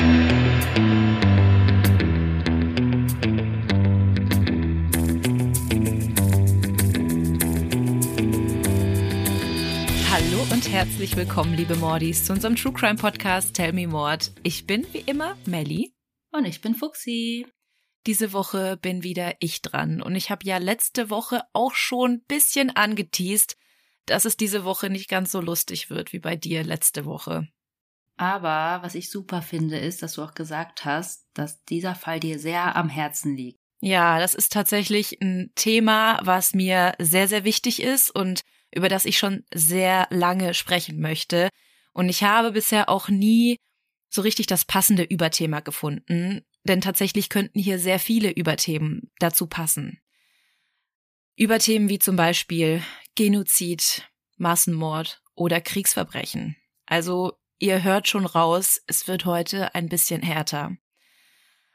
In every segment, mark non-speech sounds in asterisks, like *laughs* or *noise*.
Hallo und herzlich willkommen, liebe Mordis, zu unserem True Crime Podcast Tell Me Mord. Ich bin wie immer Melly. Und ich bin Fuxi. Diese Woche bin wieder ich dran und ich habe ja letzte Woche auch schon ein bisschen angeteased, dass es diese Woche nicht ganz so lustig wird wie bei dir letzte Woche. Aber was ich super finde, ist, dass du auch gesagt hast, dass dieser Fall dir sehr am Herzen liegt. Ja, das ist tatsächlich ein Thema, was mir sehr, sehr wichtig ist und über das ich schon sehr lange sprechen möchte. Und ich habe bisher auch nie so richtig das passende Überthema gefunden, denn tatsächlich könnten hier sehr viele Überthemen dazu passen. Überthemen wie zum Beispiel Genozid, Massenmord oder Kriegsverbrechen. Also ihr hört schon raus, es wird heute ein bisschen härter.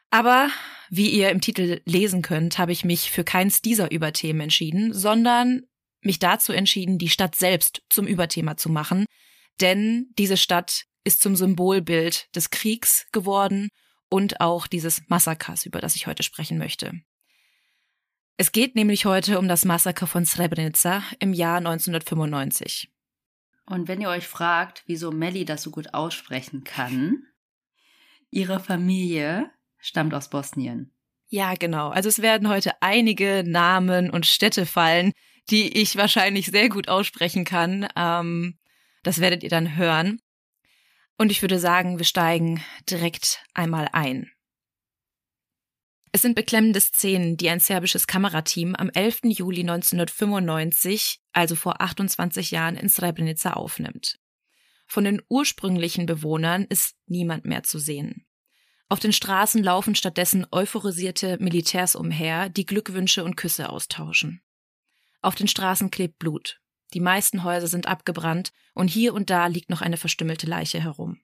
Aber wie ihr im Titel lesen könnt, habe ich mich für keins dieser Überthemen entschieden, sondern mich dazu entschieden, die Stadt selbst zum Überthema zu machen, denn diese Stadt ist zum Symbolbild des Kriegs geworden und auch dieses Massakers, über das ich heute sprechen möchte. Es geht nämlich heute um das Massaker von Srebrenica im Jahr 1995. Und wenn ihr euch fragt, wieso Melly das so gut aussprechen kann, ihre Familie stammt aus Bosnien. Ja, genau. Also es werden heute einige Namen und Städte fallen, die ich wahrscheinlich sehr gut aussprechen kann. Ähm, das werdet ihr dann hören. Und ich würde sagen, wir steigen direkt einmal ein. Es sind beklemmende Szenen, die ein serbisches Kamerateam am 11. Juli 1995, also vor 28 Jahren, in Srebrenica aufnimmt. Von den ursprünglichen Bewohnern ist niemand mehr zu sehen. Auf den Straßen laufen stattdessen euphorisierte Militärs umher, die Glückwünsche und Küsse austauschen. Auf den Straßen klebt Blut. Die meisten Häuser sind abgebrannt und hier und da liegt noch eine verstümmelte Leiche herum.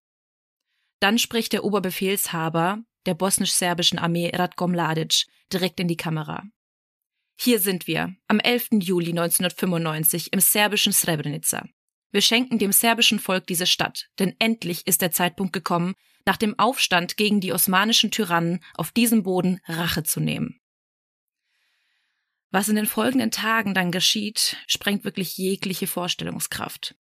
Dann spricht der Oberbefehlshaber der bosnisch-serbischen Armee Ratko Mladic direkt in die Kamera. Hier sind wir, am 11. Juli 1995 im serbischen Srebrenica. Wir schenken dem serbischen Volk diese Stadt, denn endlich ist der Zeitpunkt gekommen, nach dem Aufstand gegen die osmanischen Tyrannen auf diesem Boden Rache zu nehmen. Was in den folgenden Tagen dann geschieht, sprengt wirklich jegliche Vorstellungskraft.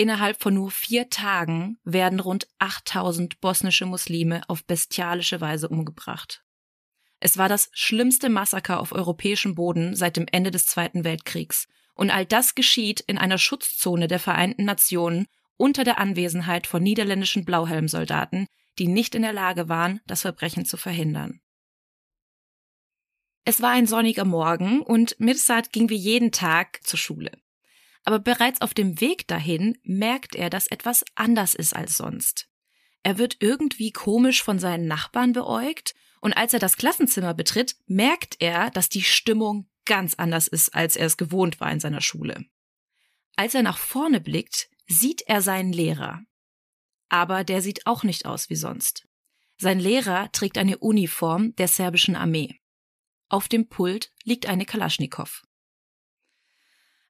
Innerhalb von nur vier Tagen werden rund 8000 bosnische Muslime auf bestialische Weise umgebracht. Es war das schlimmste Massaker auf europäischem Boden seit dem Ende des Zweiten Weltkriegs. Und all das geschieht in einer Schutzzone der Vereinten Nationen unter der Anwesenheit von niederländischen Blauhelmsoldaten, die nicht in der Lage waren, das Verbrechen zu verhindern. Es war ein sonniger Morgen und Mirsad ging wie jeden Tag zur Schule. Aber bereits auf dem Weg dahin merkt er, dass etwas anders ist als sonst. Er wird irgendwie komisch von seinen Nachbarn beäugt und als er das Klassenzimmer betritt, merkt er, dass die Stimmung ganz anders ist, als er es gewohnt war in seiner Schule. Als er nach vorne blickt, sieht er seinen Lehrer. Aber der sieht auch nicht aus wie sonst. Sein Lehrer trägt eine Uniform der serbischen Armee. Auf dem Pult liegt eine Kalaschnikow.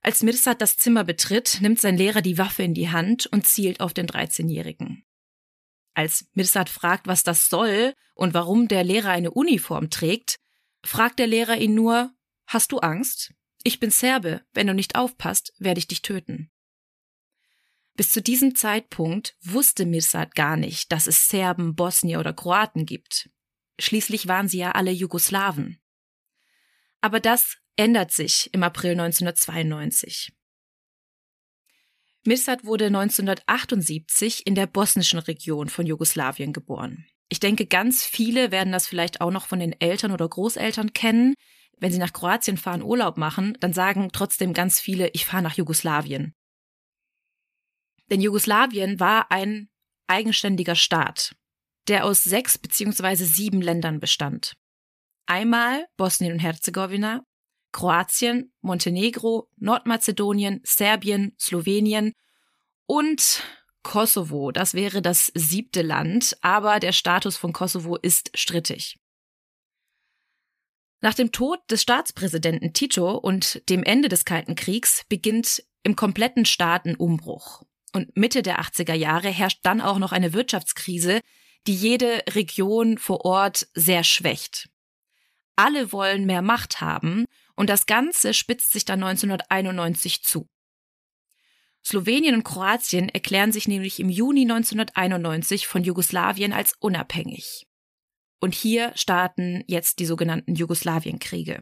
Als Mirsad das Zimmer betritt, nimmt sein Lehrer die Waffe in die Hand und zielt auf den 13-Jährigen. Als Mirsad fragt, was das soll und warum der Lehrer eine Uniform trägt, fragt der Lehrer ihn nur, Hast du Angst? Ich bin Serbe, wenn du nicht aufpasst, werde ich dich töten. Bis zu diesem Zeitpunkt wusste Mirsad gar nicht, dass es Serben, Bosnier oder Kroaten gibt. Schließlich waren sie ja alle Jugoslawen. Aber das ändert sich im April 1992. Mirsad wurde 1978 in der bosnischen Region von Jugoslawien geboren. Ich denke, ganz viele werden das vielleicht auch noch von den Eltern oder Großeltern kennen. Wenn sie nach Kroatien fahren, Urlaub machen, dann sagen trotzdem ganz viele, ich fahre nach Jugoslawien. Denn Jugoslawien war ein eigenständiger Staat, der aus sechs beziehungsweise sieben Ländern bestand. Einmal Bosnien und Herzegowina, Kroatien, Montenegro, Nordmazedonien, Serbien, Slowenien und Kosovo. Das wäre das siebte Land, aber der Status von Kosovo ist strittig. Nach dem Tod des Staatspräsidenten Tito und dem Ende des Kalten Kriegs beginnt im kompletten Staat ein Umbruch. Und Mitte der 80er Jahre herrscht dann auch noch eine Wirtschaftskrise, die jede Region vor Ort sehr schwächt. Alle wollen mehr Macht haben und das Ganze spitzt sich dann 1991 zu. Slowenien und Kroatien erklären sich nämlich im Juni 1991 von Jugoslawien als unabhängig. Und hier starten jetzt die sogenannten Jugoslawienkriege.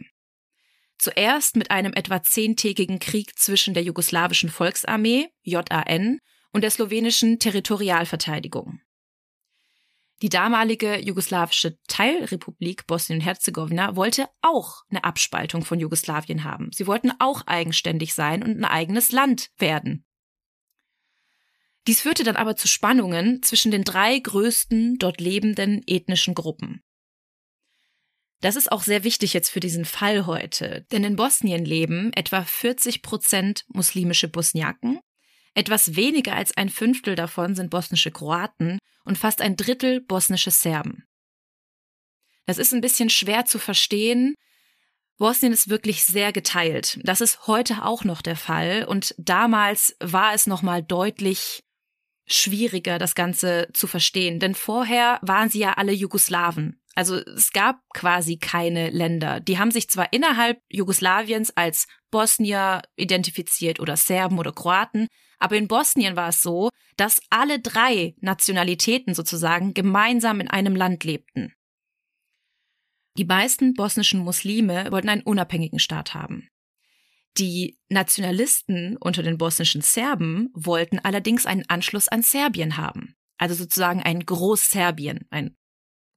Zuerst mit einem etwa zehntägigen Krieg zwischen der jugoslawischen Volksarmee, JAN, und der slowenischen Territorialverteidigung. Die damalige jugoslawische Teilrepublik Bosnien-Herzegowina wollte auch eine Abspaltung von Jugoslawien haben. Sie wollten auch eigenständig sein und ein eigenes Land werden. Dies führte dann aber zu Spannungen zwischen den drei größten dort lebenden ethnischen Gruppen. Das ist auch sehr wichtig jetzt für diesen Fall heute, denn in Bosnien leben etwa 40 Prozent muslimische Bosniaken, etwas weniger als ein Fünftel davon sind bosnische Kroaten und fast ein Drittel bosnische Serben. Das ist ein bisschen schwer zu verstehen. Bosnien ist wirklich sehr geteilt. Das ist heute auch noch der Fall und damals war es noch mal deutlich schwieriger, das Ganze zu verstehen. Denn vorher waren sie ja alle Jugoslawen. Also es gab quasi keine Länder. Die haben sich zwar innerhalb Jugoslawiens als Bosnier identifiziert oder Serben oder Kroaten, aber in Bosnien war es so, dass alle drei Nationalitäten sozusagen gemeinsam in einem Land lebten. Die meisten bosnischen Muslime wollten einen unabhängigen Staat haben. Die Nationalisten unter den bosnischen Serben wollten allerdings einen Anschluss an Serbien haben. Also sozusagen ein Großserbien, ein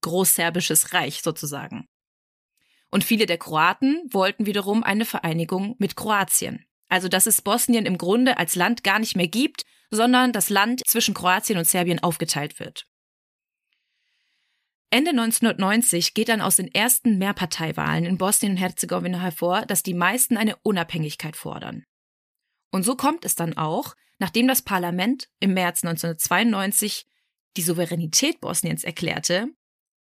großserbisches Reich sozusagen. Und viele der Kroaten wollten wiederum eine Vereinigung mit Kroatien. Also dass es Bosnien im Grunde als Land gar nicht mehr gibt, sondern das Land zwischen Kroatien und Serbien aufgeteilt wird. Ende 1990 geht dann aus den ersten Mehrparteiwahlen in Bosnien und Herzegowina hervor, dass die meisten eine Unabhängigkeit fordern. Und so kommt es dann auch, nachdem das Parlament im März 1992 die Souveränität Bosniens erklärte,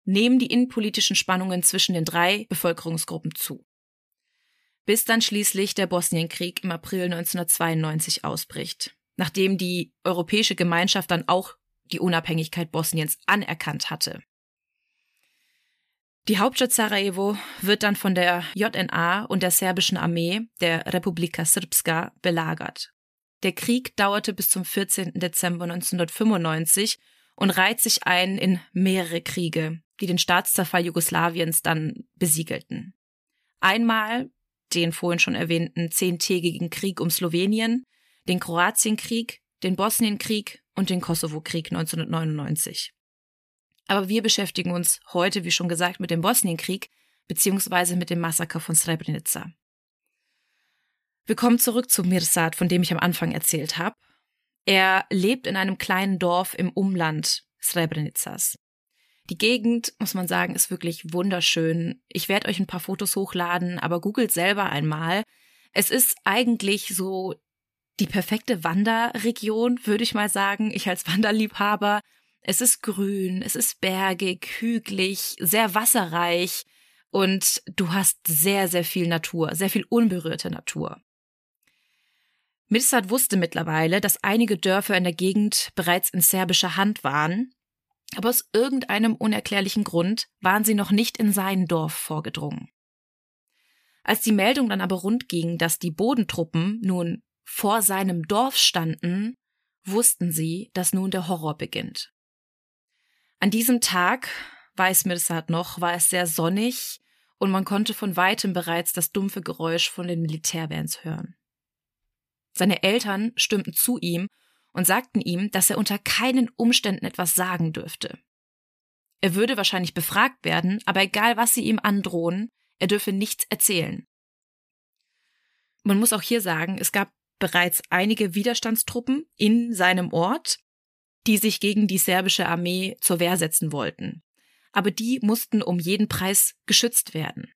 nehmen die innenpolitischen Spannungen zwischen den drei Bevölkerungsgruppen zu. Bis dann schließlich der Bosnienkrieg im April 1992 ausbricht, nachdem die europäische Gemeinschaft dann auch die Unabhängigkeit Bosniens anerkannt hatte. Die Hauptstadt Sarajevo wird dann von der JNA und der serbischen Armee der Republika Srpska belagert. Der Krieg dauerte bis zum 14. Dezember 1995 und reiht sich ein in mehrere Kriege, die den Staatszerfall Jugoslawiens dann besiegelten. Einmal den vorhin schon erwähnten zehntägigen Krieg um Slowenien, den Kroatienkrieg, den Bosnienkrieg und den Kosovo-Krieg 1999. Aber wir beschäftigen uns heute, wie schon gesagt, mit dem Bosnienkrieg beziehungsweise mit dem Massaker von Srebrenica. Wir kommen zurück zu Mirsad, von dem ich am Anfang erzählt habe. Er lebt in einem kleinen Dorf im Umland Srebrenicas. Die Gegend, muss man sagen, ist wirklich wunderschön. Ich werde euch ein paar Fotos hochladen, aber googelt selber einmal. Es ist eigentlich so die perfekte Wanderregion, würde ich mal sagen. Ich als *laughs* Wanderliebhaber es ist grün, es ist bergig, hügelig, sehr wasserreich und du hast sehr, sehr viel Natur, sehr viel unberührte Natur. Mirsad wusste mittlerweile, dass einige Dörfer in der Gegend bereits in serbischer Hand waren, aber aus irgendeinem unerklärlichen Grund waren sie noch nicht in sein Dorf vorgedrungen. Als die Meldung dann aber rund ging, dass die Bodentruppen nun vor seinem Dorf standen, wussten sie, dass nun der Horror beginnt. An diesem Tag, weiß Mirsad noch, war es sehr sonnig und man konnte von weitem bereits das dumpfe Geräusch von den Militärbands hören. Seine Eltern stimmten zu ihm und sagten ihm, dass er unter keinen Umständen etwas sagen dürfte. Er würde wahrscheinlich befragt werden, aber egal was sie ihm androhen, er dürfe nichts erzählen. Man muss auch hier sagen, es gab bereits einige Widerstandstruppen in seinem Ort, die sich gegen die serbische Armee zur Wehr setzen wollten. Aber die mussten um jeden Preis geschützt werden.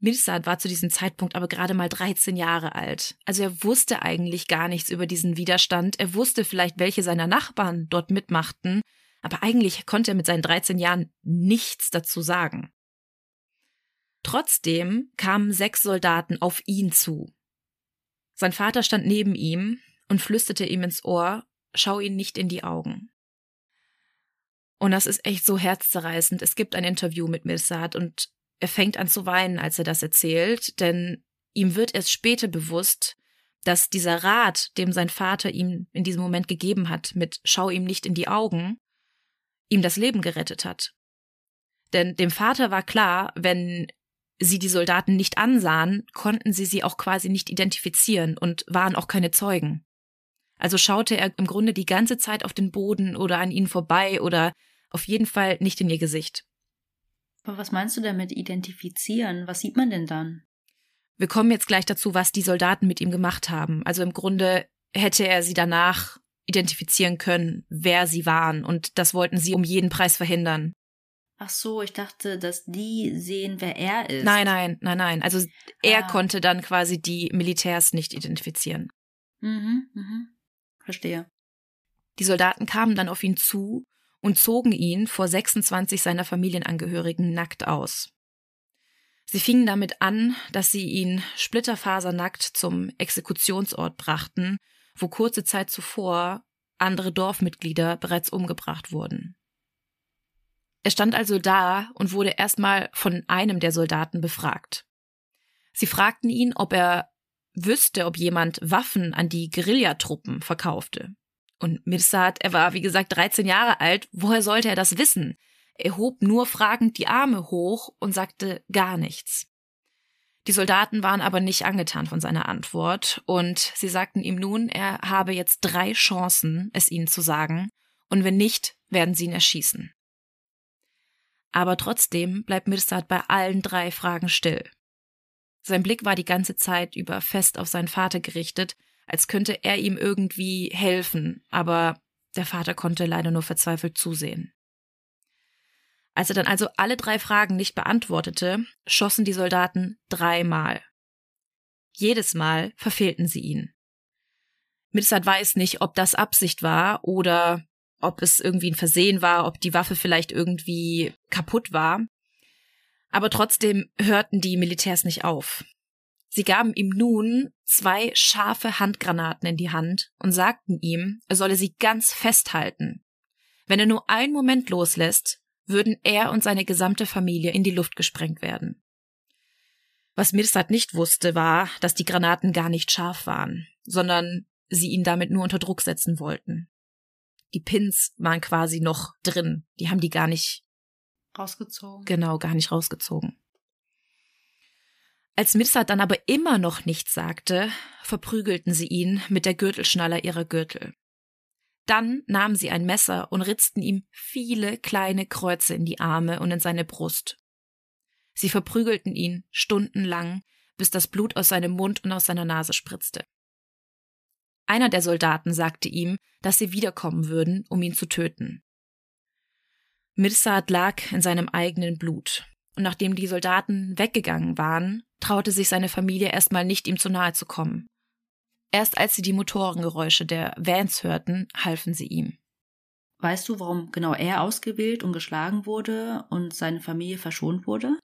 Mirsad war zu diesem Zeitpunkt aber gerade mal 13 Jahre alt. Also er wusste eigentlich gar nichts über diesen Widerstand. Er wusste vielleicht, welche seiner Nachbarn dort mitmachten, aber eigentlich konnte er mit seinen 13 Jahren nichts dazu sagen. Trotzdem kamen sechs Soldaten auf ihn zu. Sein Vater stand neben ihm und flüsterte ihm ins Ohr, schau ihn nicht in die Augen. Und das ist echt so herzzerreißend. Es gibt ein Interview mit Mirsad und er fängt an zu weinen, als er das erzählt, denn ihm wird erst später bewusst, dass dieser Rat, dem sein Vater ihm in diesem Moment gegeben hat, mit Schau ihm nicht in die Augen, ihm das Leben gerettet hat. Denn dem Vater war klar, wenn sie die Soldaten nicht ansahen, konnten sie sie auch quasi nicht identifizieren und waren auch keine Zeugen. Also schaute er im Grunde die ganze Zeit auf den Boden oder an ihnen vorbei oder auf jeden Fall nicht in ihr Gesicht. Aber was meinst du damit identifizieren? Was sieht man denn dann? Wir kommen jetzt gleich dazu, was die Soldaten mit ihm gemacht haben. Also im Grunde hätte er sie danach identifizieren können, wer sie waren, und das wollten sie um jeden Preis verhindern. Ach so, ich dachte, dass die sehen, wer er ist. Nein, nein, nein, nein. Also er Ah. konnte dann quasi die Militärs nicht identifizieren. Mhm, mhm. Verstehe. Die Soldaten kamen dann auf ihn zu und zogen ihn vor 26 seiner Familienangehörigen nackt aus. Sie fingen damit an, dass sie ihn splitterfasernackt zum Exekutionsort brachten, wo kurze Zeit zuvor andere Dorfmitglieder bereits umgebracht wurden. Er stand also da und wurde erstmal von einem der Soldaten befragt. Sie fragten ihn, ob er wüsste, ob jemand Waffen an die Guerillatruppen verkaufte. Und Mirsad, er war wie gesagt 13 Jahre alt, woher sollte er das wissen? Er hob nur fragend die Arme hoch und sagte gar nichts. Die Soldaten waren aber nicht angetan von seiner Antwort und sie sagten ihm nun, er habe jetzt drei Chancen, es ihnen zu sagen, und wenn nicht, werden sie ihn erschießen. Aber trotzdem bleibt Mirsad bei allen drei Fragen still. Sein Blick war die ganze Zeit über fest auf seinen Vater gerichtet, als könnte er ihm irgendwie helfen, aber der Vater konnte leider nur verzweifelt zusehen. Als er dann also alle drei Fragen nicht beantwortete, schossen die Soldaten dreimal. Jedes Mal verfehlten sie ihn. Mirsad weiß nicht, ob das Absicht war oder ob es irgendwie ein Versehen war, ob die Waffe vielleicht irgendwie kaputt war. Aber trotzdem hörten die Militärs nicht auf. Sie gaben ihm nun zwei scharfe Handgranaten in die Hand und sagten ihm, er solle sie ganz festhalten. Wenn er nur einen Moment loslässt, würden er und seine gesamte Familie in die Luft gesprengt werden. Was Mirsad nicht wusste, war, dass die Granaten gar nicht scharf waren, sondern sie ihn damit nur unter Druck setzen wollten. Die Pins waren quasi noch drin, die haben die gar nicht Rausgezogen. genau gar nicht rausgezogen. Als Mirsad dann aber immer noch nichts sagte, verprügelten sie ihn mit der Gürtelschnaller ihrer Gürtel. Dann nahmen sie ein Messer und ritzten ihm viele kleine Kreuze in die Arme und in seine Brust. Sie verprügelten ihn stundenlang, bis das Blut aus seinem Mund und aus seiner Nase spritzte. Einer der Soldaten sagte ihm, dass sie wiederkommen würden, um ihn zu töten. Mirsad lag in seinem eigenen Blut, und nachdem die Soldaten weggegangen waren, traute sich seine Familie erstmal nicht, ihm zu nahe zu kommen. Erst als sie die Motorengeräusche der Vans hörten, halfen sie ihm. Weißt du, warum genau er ausgewählt und geschlagen wurde und seine Familie verschont wurde?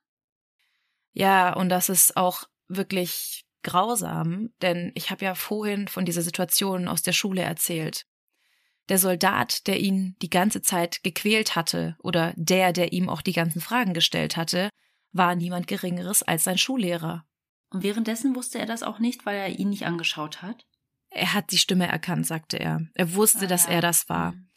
Ja, und das ist auch wirklich grausam, denn ich habe ja vorhin von dieser Situation aus der Schule erzählt. Der Soldat, der ihn die ganze Zeit gequält hatte, oder der, der ihm auch die ganzen Fragen gestellt hatte, war niemand Geringeres als sein Schullehrer. Und währenddessen wusste er das auch nicht, weil er ihn nicht angeschaut hat? Er hat die Stimme erkannt, sagte er. Er wusste, Ah, dass ja. er das war. Mhm.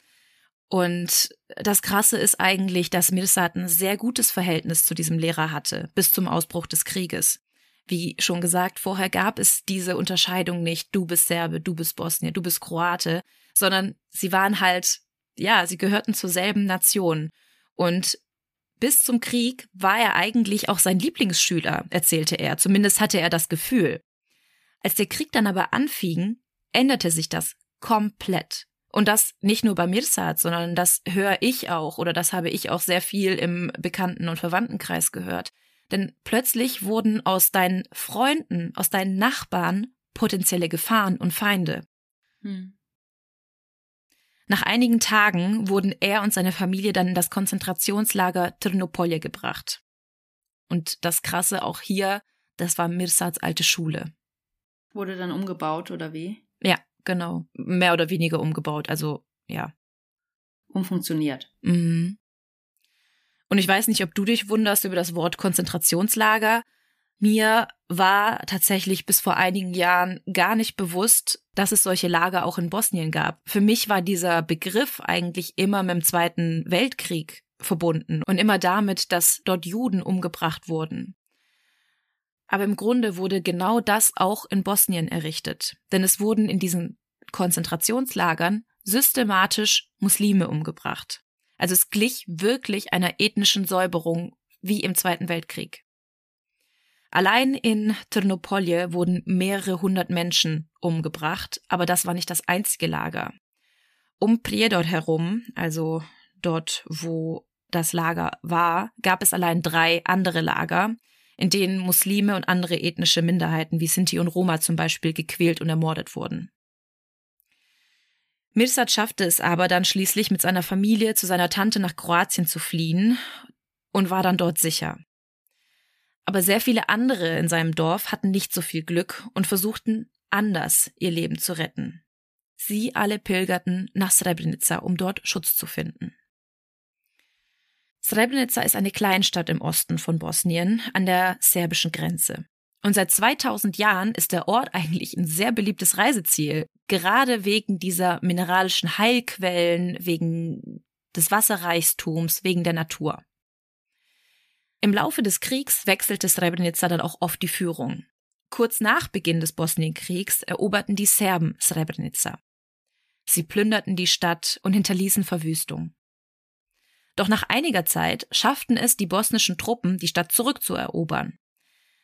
Und das Krasse ist eigentlich, dass Mirsad ein sehr gutes Verhältnis zu diesem Lehrer hatte, bis zum Ausbruch des Krieges. Wie schon gesagt, vorher gab es diese Unterscheidung nicht, du bist Serbe, du bist Bosnier, du bist Kroate, sondern sie waren halt, ja, sie gehörten zur selben Nation. Und bis zum Krieg war er eigentlich auch sein Lieblingsschüler, erzählte er, zumindest hatte er das Gefühl. Als der Krieg dann aber anfing, änderte sich das komplett. Und das nicht nur bei Mirsad, sondern das höre ich auch oder das habe ich auch sehr viel im Bekannten- und Verwandtenkreis gehört. Denn plötzlich wurden aus deinen Freunden, aus deinen Nachbarn potenzielle Gefahren und Feinde. Hm. Nach einigen Tagen wurden er und seine Familie dann in das Konzentrationslager Trnopolje gebracht. Und das Krasse auch hier, das war Mirsads alte Schule. Wurde dann umgebaut oder wie? Ja, genau. Mehr oder weniger umgebaut, also ja. umfunktioniert. Mhm. Und ich weiß nicht, ob du dich wunderst über das Wort Konzentrationslager. Mir war tatsächlich bis vor einigen Jahren gar nicht bewusst, dass es solche Lager auch in Bosnien gab. Für mich war dieser Begriff eigentlich immer mit dem Zweiten Weltkrieg verbunden und immer damit, dass dort Juden umgebracht wurden. Aber im Grunde wurde genau das auch in Bosnien errichtet, denn es wurden in diesen Konzentrationslagern systematisch Muslime umgebracht. Also es glich wirklich einer ethnischen Säuberung wie im Zweiten Weltkrieg. Allein in Ternopolje wurden mehrere hundert Menschen umgebracht, aber das war nicht das einzige Lager. Um Priedor herum, also dort, wo das Lager war, gab es allein drei andere Lager, in denen Muslime und andere ethnische Minderheiten wie Sinti und Roma zum Beispiel gequält und ermordet wurden. Mirsad schaffte es aber dann schließlich mit seiner Familie zu seiner Tante nach Kroatien zu fliehen und war dann dort sicher. Aber sehr viele andere in seinem Dorf hatten nicht so viel Glück und versuchten anders ihr Leben zu retten. Sie alle pilgerten nach Srebrenica, um dort Schutz zu finden. Srebrenica ist eine Kleinstadt im Osten von Bosnien an der serbischen Grenze. Und seit 2000 Jahren ist der Ort eigentlich ein sehr beliebtes Reiseziel, gerade wegen dieser mineralischen Heilquellen, wegen des Wasserreichtums, wegen der Natur. Im Laufe des Kriegs wechselte Srebrenica dann auch oft die Führung. Kurz nach Beginn des Bosnienkriegs eroberten die Serben Srebrenica. Sie plünderten die Stadt und hinterließen Verwüstung. Doch nach einiger Zeit schafften es die bosnischen Truppen, die Stadt zurückzuerobern.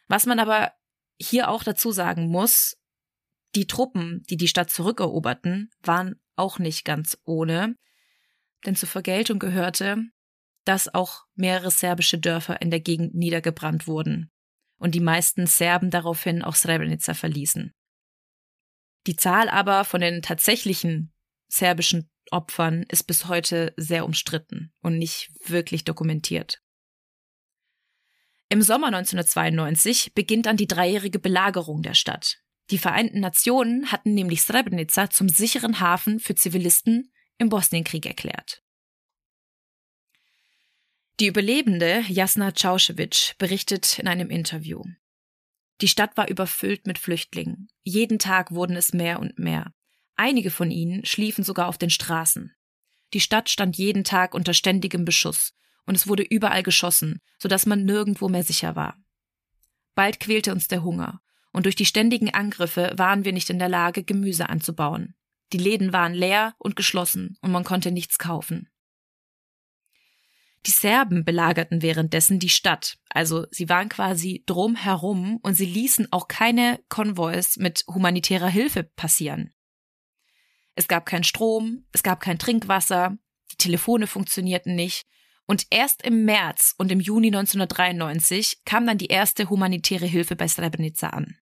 Was man aber hier auch dazu sagen muss, die Truppen, die die Stadt zurückeroberten, waren auch nicht ganz ohne, denn zur Vergeltung gehörte, dass auch mehrere serbische Dörfer in der Gegend niedergebrannt wurden und die meisten Serben daraufhin auch Srebrenica verließen. Die Zahl aber von den tatsächlichen serbischen Opfern ist bis heute sehr umstritten und nicht wirklich dokumentiert. Im Sommer 1992 beginnt dann die dreijährige Belagerung der Stadt. Die Vereinten Nationen hatten nämlich Srebrenica zum sicheren Hafen für Zivilisten im Bosnienkrieg erklärt. Die Überlebende Jasna Causchewitsch berichtet in einem Interview. Die Stadt war überfüllt mit Flüchtlingen. Jeden Tag wurden es mehr und mehr. Einige von ihnen schliefen sogar auf den Straßen. Die Stadt stand jeden Tag unter ständigem Beschuss und es wurde überall geschossen, so dass man nirgendwo mehr sicher war. Bald quälte uns der Hunger und durch die ständigen Angriffe waren wir nicht in der Lage, Gemüse anzubauen. Die Läden waren leer und geschlossen und man konnte nichts kaufen. Die Serben belagerten währenddessen die Stadt, also sie waren quasi drumherum und sie ließen auch keine Konvois mit humanitärer Hilfe passieren. Es gab keinen Strom, es gab kein Trinkwasser, die Telefone funktionierten nicht und erst im März und im Juni 1993 kam dann die erste humanitäre Hilfe bei Srebrenica an.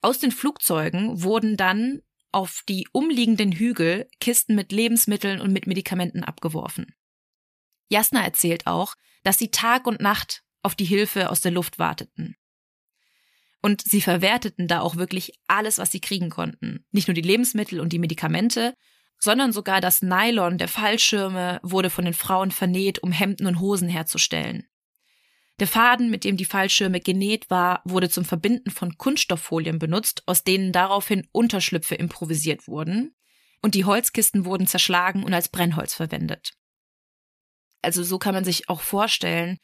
Aus den Flugzeugen wurden dann auf die umliegenden Hügel Kisten mit Lebensmitteln und mit Medikamenten abgeworfen. Jasna erzählt auch, dass sie Tag und Nacht auf die Hilfe aus der Luft warteten. Und sie verwerteten da auch wirklich alles, was sie kriegen konnten. Nicht nur die Lebensmittel und die Medikamente, sondern sogar das Nylon der Fallschirme wurde von den Frauen vernäht, um Hemden und Hosen herzustellen. Der Faden, mit dem die Fallschirme genäht war, wurde zum Verbinden von Kunststofffolien benutzt, aus denen daraufhin Unterschlüpfe improvisiert wurden, und die Holzkisten wurden zerschlagen und als Brennholz verwendet. Also so kann man sich auch vorstellen,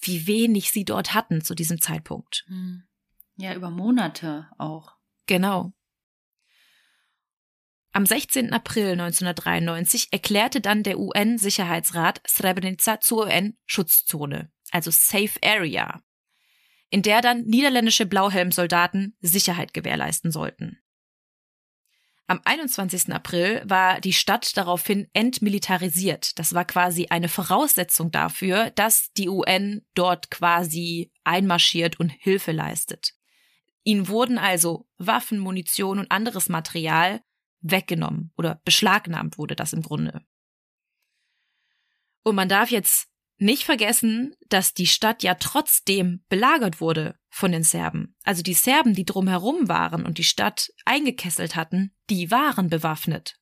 wie wenig sie dort hatten zu diesem Zeitpunkt. Hm. Ja, über Monate auch. Genau. Am 16. April 1993 erklärte dann der UN-Sicherheitsrat Srebrenica zur UN-Schutzzone, also Safe Area, in der dann niederländische Blauhelmsoldaten Sicherheit gewährleisten sollten. Am 21. April war die Stadt daraufhin entmilitarisiert. Das war quasi eine Voraussetzung dafür, dass die UN dort quasi einmarschiert und Hilfe leistet. Ihnen wurden also Waffen, Munition und anderes Material weggenommen oder beschlagnahmt wurde das im Grunde. Und man darf jetzt nicht vergessen, dass die Stadt ja trotzdem belagert wurde von den Serben. Also die Serben, die drumherum waren und die Stadt eingekesselt hatten, die waren bewaffnet.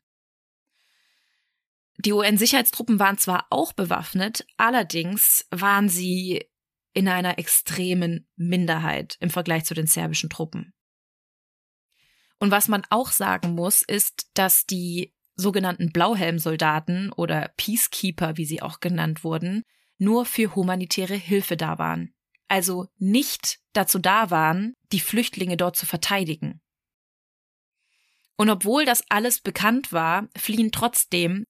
Die UN-Sicherheitstruppen waren zwar auch bewaffnet, allerdings waren sie in einer extremen Minderheit im Vergleich zu den serbischen Truppen. Und was man auch sagen muss, ist, dass die sogenannten Blauhelmsoldaten oder Peacekeeper, wie sie auch genannt wurden, nur für humanitäre Hilfe da waren. Also nicht dazu da waren, die Flüchtlinge dort zu verteidigen. Und obwohl das alles bekannt war, fliehen trotzdem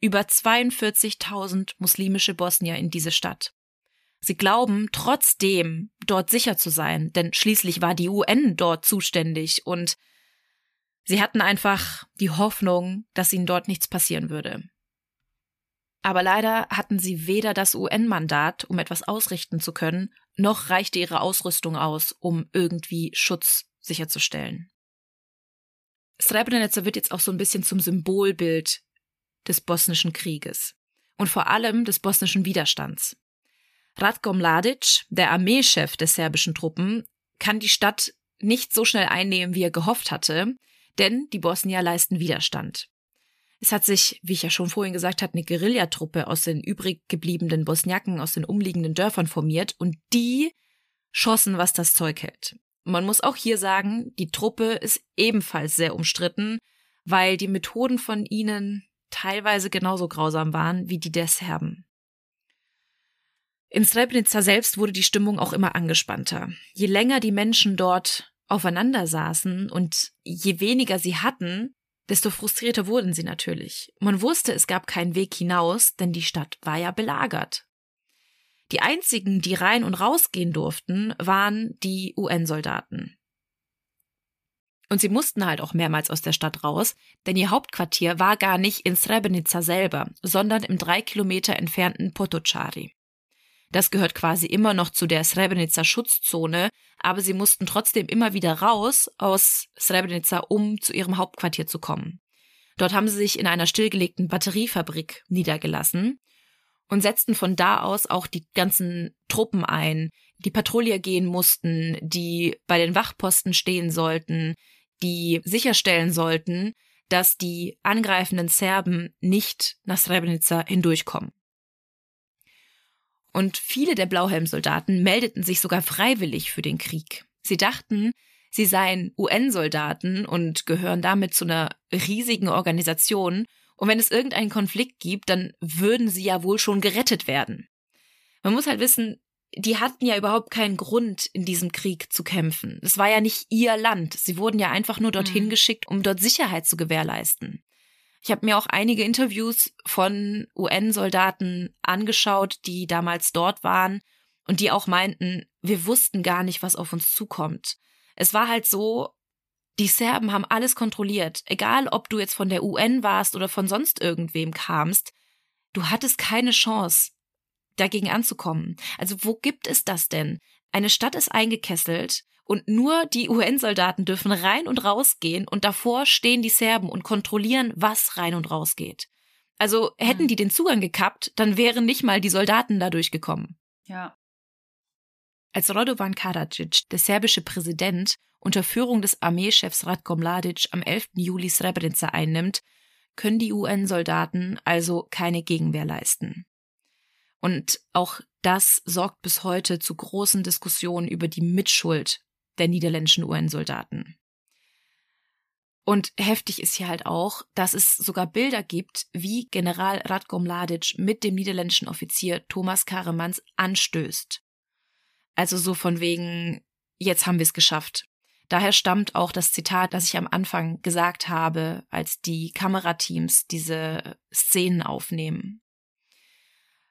über 42.000 muslimische Bosnier in diese Stadt. Sie glauben trotzdem, dort sicher zu sein, denn schließlich war die UN dort zuständig und sie hatten einfach die Hoffnung, dass ihnen dort nichts passieren würde. Aber leider hatten sie weder das UN-Mandat, um etwas ausrichten zu können, noch reichte ihre Ausrüstung aus, um irgendwie Schutz sicherzustellen. Srebrenica wird jetzt auch so ein bisschen zum Symbolbild des bosnischen Krieges und vor allem des bosnischen Widerstands. Ratko Mladic, der Armeechef der serbischen Truppen, kann die Stadt nicht so schnell einnehmen, wie er gehofft hatte, denn die Bosnier leisten Widerstand. Es hat sich, wie ich ja schon vorhin gesagt habe, eine Guerillatruppe aus den übrig gebliebenen Bosniaken aus den umliegenden Dörfern formiert und die schossen, was das Zeug hält. Man muss auch hier sagen, die Truppe ist ebenfalls sehr umstritten, weil die Methoden von ihnen teilweise genauso grausam waren wie die der Serben. In Srebrenica selbst wurde die Stimmung auch immer angespannter. Je länger die Menschen dort aufeinander saßen und je weniger sie hatten, desto frustrierter wurden sie natürlich. Man wusste, es gab keinen Weg hinaus, denn die Stadt war ja belagert. Die einzigen, die rein und rausgehen durften, waren die UN-Soldaten. Und sie mussten halt auch mehrmals aus der Stadt raus, denn ihr Hauptquartier war gar nicht in Srebrenica selber, sondern im drei Kilometer entfernten Potocari. Das gehört quasi immer noch zu der Srebrenica Schutzzone, aber sie mussten trotzdem immer wieder raus aus Srebrenica, um zu ihrem Hauptquartier zu kommen. Dort haben sie sich in einer stillgelegten Batteriefabrik niedergelassen und setzten von da aus auch die ganzen Truppen ein, die Patrouille gehen mussten, die bei den Wachposten stehen sollten, die sicherstellen sollten, dass die angreifenden Serben nicht nach Srebrenica hindurchkommen. Und viele der Blauhelmsoldaten meldeten sich sogar freiwillig für den Krieg. Sie dachten, sie seien UN-Soldaten und gehören damit zu einer riesigen Organisation. Und wenn es irgendeinen Konflikt gibt, dann würden sie ja wohl schon gerettet werden. Man muss halt wissen, die hatten ja überhaupt keinen Grund, in diesem Krieg zu kämpfen. Es war ja nicht ihr Land. Sie wurden ja einfach nur dorthin mhm. geschickt, um dort Sicherheit zu gewährleisten. Ich habe mir auch einige Interviews von UN-Soldaten angeschaut, die damals dort waren und die auch meinten, wir wussten gar nicht, was auf uns zukommt. Es war halt so, die Serben haben alles kontrolliert, egal ob du jetzt von der UN warst oder von sonst irgendwem kamst, du hattest keine Chance, dagegen anzukommen. Also wo gibt es das denn? Eine Stadt ist eingekesselt, und nur die UN-Soldaten dürfen rein und rausgehen und davor stehen die Serben und kontrollieren, was rein und raus geht. Also hätten hm. die den Zugang gekappt, dann wären nicht mal die Soldaten da durchgekommen. Ja. Als Radovan Karadzic, der serbische Präsident, unter Führung des Armeechefs Ratko Mladic am 11. Juli Srebrenica einnimmt, können die UN-Soldaten also keine Gegenwehr leisten. Und auch das sorgt bis heute zu großen Diskussionen über die Mitschuld der niederländischen UN-Soldaten. Und heftig ist hier halt auch, dass es sogar Bilder gibt, wie General Ratko Mladic mit dem niederländischen Offizier Thomas Karemans anstößt. Also so von wegen, jetzt haben wir es geschafft. Daher stammt auch das Zitat, das ich am Anfang gesagt habe, als die Kamerateams diese Szenen aufnehmen.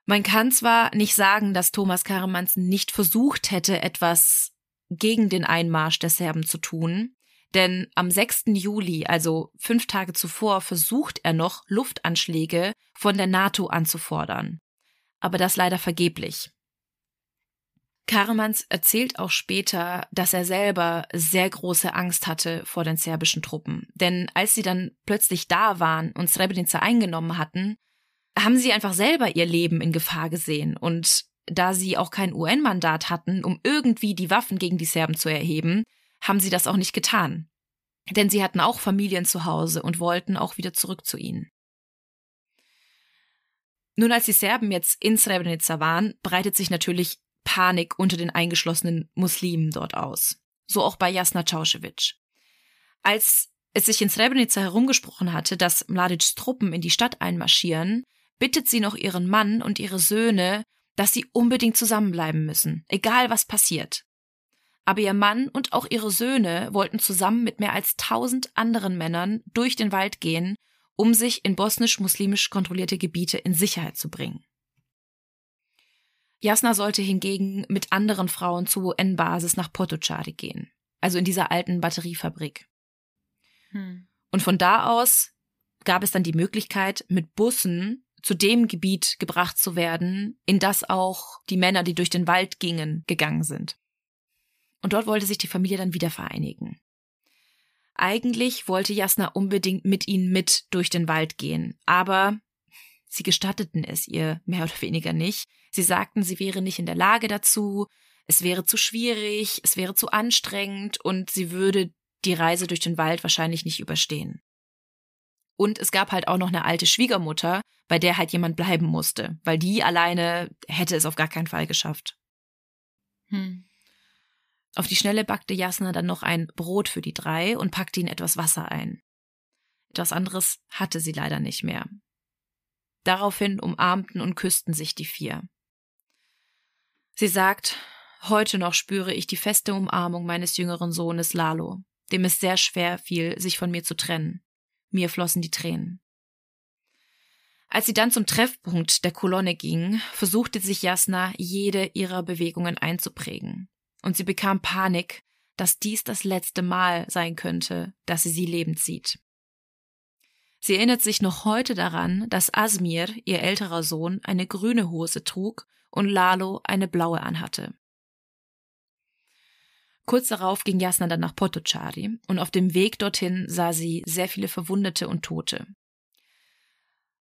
Man kann zwar nicht sagen, dass Thomas Karemans nicht versucht hätte, etwas gegen den Einmarsch der Serben zu tun. Denn am 6. Juli, also fünf Tage zuvor, versucht er noch, Luftanschläge von der NATO anzufordern. Aber das leider vergeblich. Karamans erzählt auch später, dass er selber sehr große Angst hatte vor den serbischen Truppen. Denn als sie dann plötzlich da waren und Srebrenica eingenommen hatten, haben sie einfach selber ihr Leben in Gefahr gesehen und da sie auch kein UN-Mandat hatten, um irgendwie die Waffen gegen die Serben zu erheben, haben sie das auch nicht getan. Denn sie hatten auch Familien zu Hause und wollten auch wieder zurück zu ihnen. Nun, als die Serben jetzt in Srebrenica waren, breitet sich natürlich Panik unter den eingeschlossenen Muslimen dort aus. So auch bei Jasna Causchewitsch. Als es sich in Srebrenica herumgesprochen hatte, dass Mladics Truppen in die Stadt einmarschieren, bittet sie noch ihren Mann und ihre Söhne, dass sie unbedingt zusammenbleiben müssen, egal was passiert. Aber ihr Mann und auch ihre Söhne wollten zusammen mit mehr als tausend anderen Männern durch den Wald gehen, um sich in bosnisch-muslimisch kontrollierte Gebiete in Sicherheit zu bringen. Jasna sollte hingegen mit anderen Frauen zur UN-Basis nach Potocari gehen, also in dieser alten Batteriefabrik. Hm. Und von da aus gab es dann die Möglichkeit, mit Bussen zu dem Gebiet gebracht zu werden, in das auch die Männer, die durch den Wald gingen, gegangen sind. Und dort wollte sich die Familie dann wieder vereinigen. Eigentlich wollte Jasna unbedingt mit ihnen mit durch den Wald gehen, aber sie gestatteten es ihr mehr oder weniger nicht. Sie sagten, sie wäre nicht in der Lage dazu, es wäre zu schwierig, es wäre zu anstrengend und sie würde die Reise durch den Wald wahrscheinlich nicht überstehen. Und es gab halt auch noch eine alte Schwiegermutter, bei der halt jemand bleiben musste, weil die alleine hätte es auf gar keinen Fall geschafft. Hm. Auf die Schnelle backte Jasna dann noch ein Brot für die drei und packte ihnen etwas Wasser ein. Etwas anderes hatte sie leider nicht mehr. Daraufhin umarmten und küssten sich die vier. Sie sagt, heute noch spüre ich die feste Umarmung meines jüngeren Sohnes Lalo, dem es sehr schwer fiel, sich von mir zu trennen. Mir flossen die Tränen. Als sie dann zum Treffpunkt der Kolonne ging, versuchte sich Jasna, jede ihrer Bewegungen einzuprägen. Und sie bekam Panik, dass dies das letzte Mal sein könnte, dass sie sie lebend sieht. Sie erinnert sich noch heute daran, dass Asmir, ihr älterer Sohn, eine grüne Hose trug und Lalo eine blaue anhatte. Kurz darauf ging Jasna dann nach Potocari und auf dem Weg dorthin sah sie sehr viele Verwundete und Tote.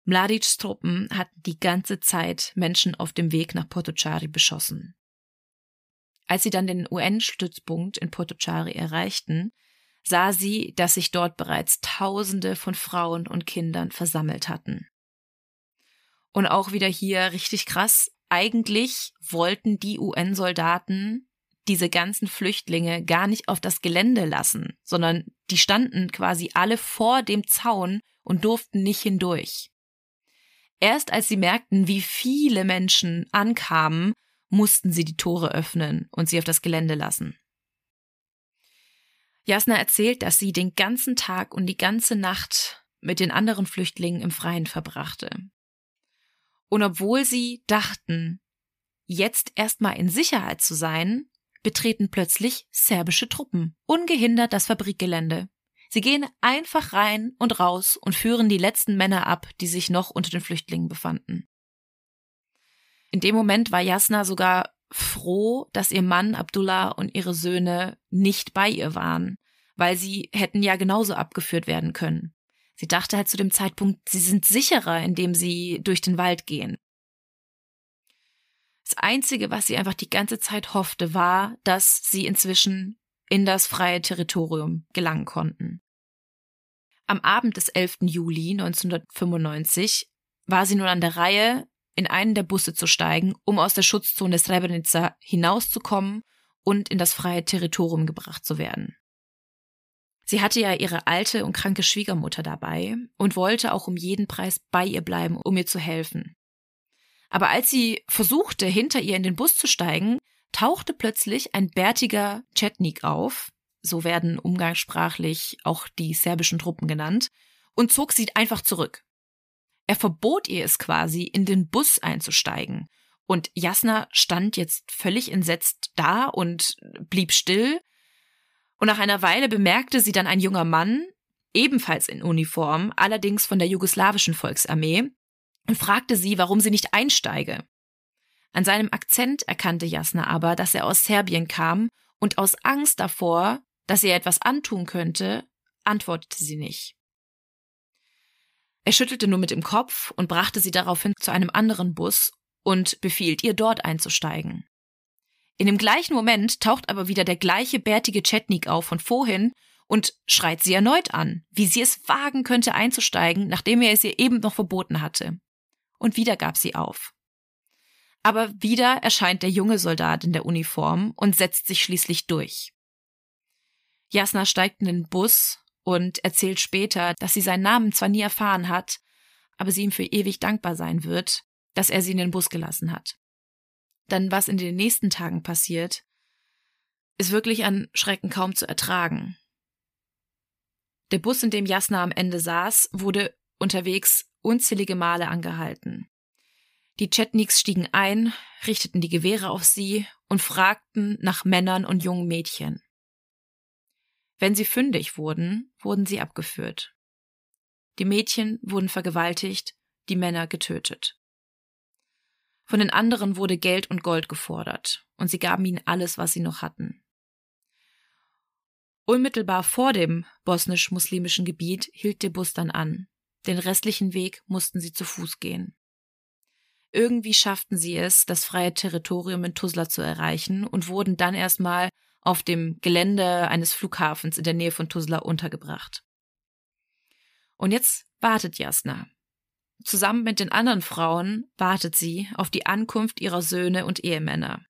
Mladics Truppen hatten die ganze Zeit Menschen auf dem Weg nach Potocari beschossen. Als sie dann den UN-Stützpunkt in Potocari erreichten, sah sie, dass sich dort bereits Tausende von Frauen und Kindern versammelt hatten. Und auch wieder hier richtig krass. Eigentlich wollten die UN-Soldaten diese ganzen Flüchtlinge gar nicht auf das Gelände lassen, sondern die standen quasi alle vor dem Zaun und durften nicht hindurch. Erst als sie merkten, wie viele Menschen ankamen, mussten sie die Tore öffnen und sie auf das Gelände lassen. Jasna erzählt, dass sie den ganzen Tag und die ganze Nacht mit den anderen Flüchtlingen im Freien verbrachte. Und obwohl sie dachten, jetzt erstmal in Sicherheit zu sein, betreten plötzlich serbische Truppen, ungehindert das Fabrikgelände. Sie gehen einfach rein und raus und führen die letzten Männer ab, die sich noch unter den Flüchtlingen befanden. In dem Moment war Jasna sogar froh, dass ihr Mann Abdullah und ihre Söhne nicht bei ihr waren, weil sie hätten ja genauso abgeführt werden können. Sie dachte halt zu dem Zeitpunkt, sie sind sicherer, indem sie durch den Wald gehen. Das Einzige, was sie einfach die ganze Zeit hoffte, war, dass sie inzwischen in das freie Territorium gelangen konnten. Am Abend des 11. Juli 1995 war sie nun an der Reihe, in einen der Busse zu steigen, um aus der Schutzzone Srebrenica hinauszukommen und in das freie Territorium gebracht zu werden. Sie hatte ja ihre alte und kranke Schwiegermutter dabei und wollte auch um jeden Preis bei ihr bleiben, um ihr zu helfen. Aber als sie versuchte, hinter ihr in den Bus zu steigen, tauchte plötzlich ein bärtiger Chetnik auf, so werden umgangssprachlich auch die serbischen Truppen genannt, und zog sie einfach zurück. Er verbot ihr es quasi, in den Bus einzusteigen. Und Jasna stand jetzt völlig entsetzt da und blieb still. Und nach einer Weile bemerkte sie dann ein junger Mann, ebenfalls in Uniform, allerdings von der jugoslawischen Volksarmee, und fragte sie, warum sie nicht einsteige. An seinem Akzent erkannte Jasna aber, dass er aus Serbien kam, und aus Angst davor, dass er etwas antun könnte, antwortete sie nicht. Er schüttelte nur mit dem Kopf und brachte sie daraufhin zu einem anderen Bus und befiehlt ihr, dort einzusteigen. In dem gleichen Moment taucht aber wieder der gleiche bärtige Chetnik auf von vorhin und schreit sie erneut an, wie sie es wagen könnte einzusteigen, nachdem er es ihr eben noch verboten hatte. Und wieder gab sie auf. Aber wieder erscheint der junge Soldat in der Uniform und setzt sich schließlich durch. Jasna steigt in den Bus und erzählt später, dass sie seinen Namen zwar nie erfahren hat, aber sie ihm für ewig dankbar sein wird, dass er sie in den Bus gelassen hat. Dann was in den nächsten Tagen passiert, ist wirklich an Schrecken kaum zu ertragen. Der Bus, in dem Jasna am Ende saß, wurde unterwegs unzählige Male angehalten. Die Chetniks stiegen ein, richteten die Gewehre auf sie und fragten nach Männern und jungen Mädchen. Wenn sie fündig wurden, wurden sie abgeführt. Die Mädchen wurden vergewaltigt, die Männer getötet. Von den anderen wurde Geld und Gold gefordert, und sie gaben ihnen alles, was sie noch hatten. Unmittelbar vor dem bosnisch-muslimischen Gebiet hielt der Bus dann an. Den restlichen Weg mussten sie zu Fuß gehen. Irgendwie schafften sie es, das freie Territorium in Tuzla zu erreichen und wurden dann erstmal auf dem Gelände eines Flughafens in der Nähe von Tuzla untergebracht. Und jetzt wartet Jasna. Zusammen mit den anderen Frauen wartet sie auf die Ankunft ihrer Söhne und Ehemänner.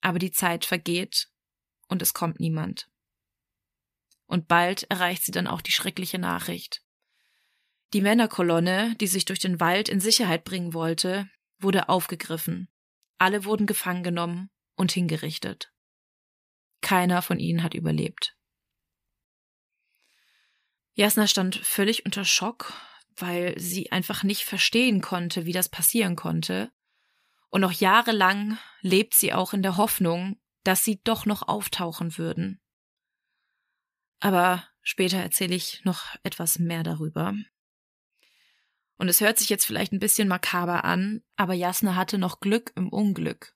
Aber die Zeit vergeht und es kommt niemand. Und bald erreicht sie dann auch die schreckliche Nachricht. Die Männerkolonne, die sich durch den Wald in Sicherheit bringen wollte, wurde aufgegriffen. Alle wurden gefangen genommen und hingerichtet. Keiner von ihnen hat überlebt. Jasna stand völlig unter Schock, weil sie einfach nicht verstehen konnte, wie das passieren konnte. Und noch jahrelang lebt sie auch in der Hoffnung, dass sie doch noch auftauchen würden. Aber später erzähle ich noch etwas mehr darüber. Und es hört sich jetzt vielleicht ein bisschen makaber an, aber Jasna hatte noch Glück im Unglück.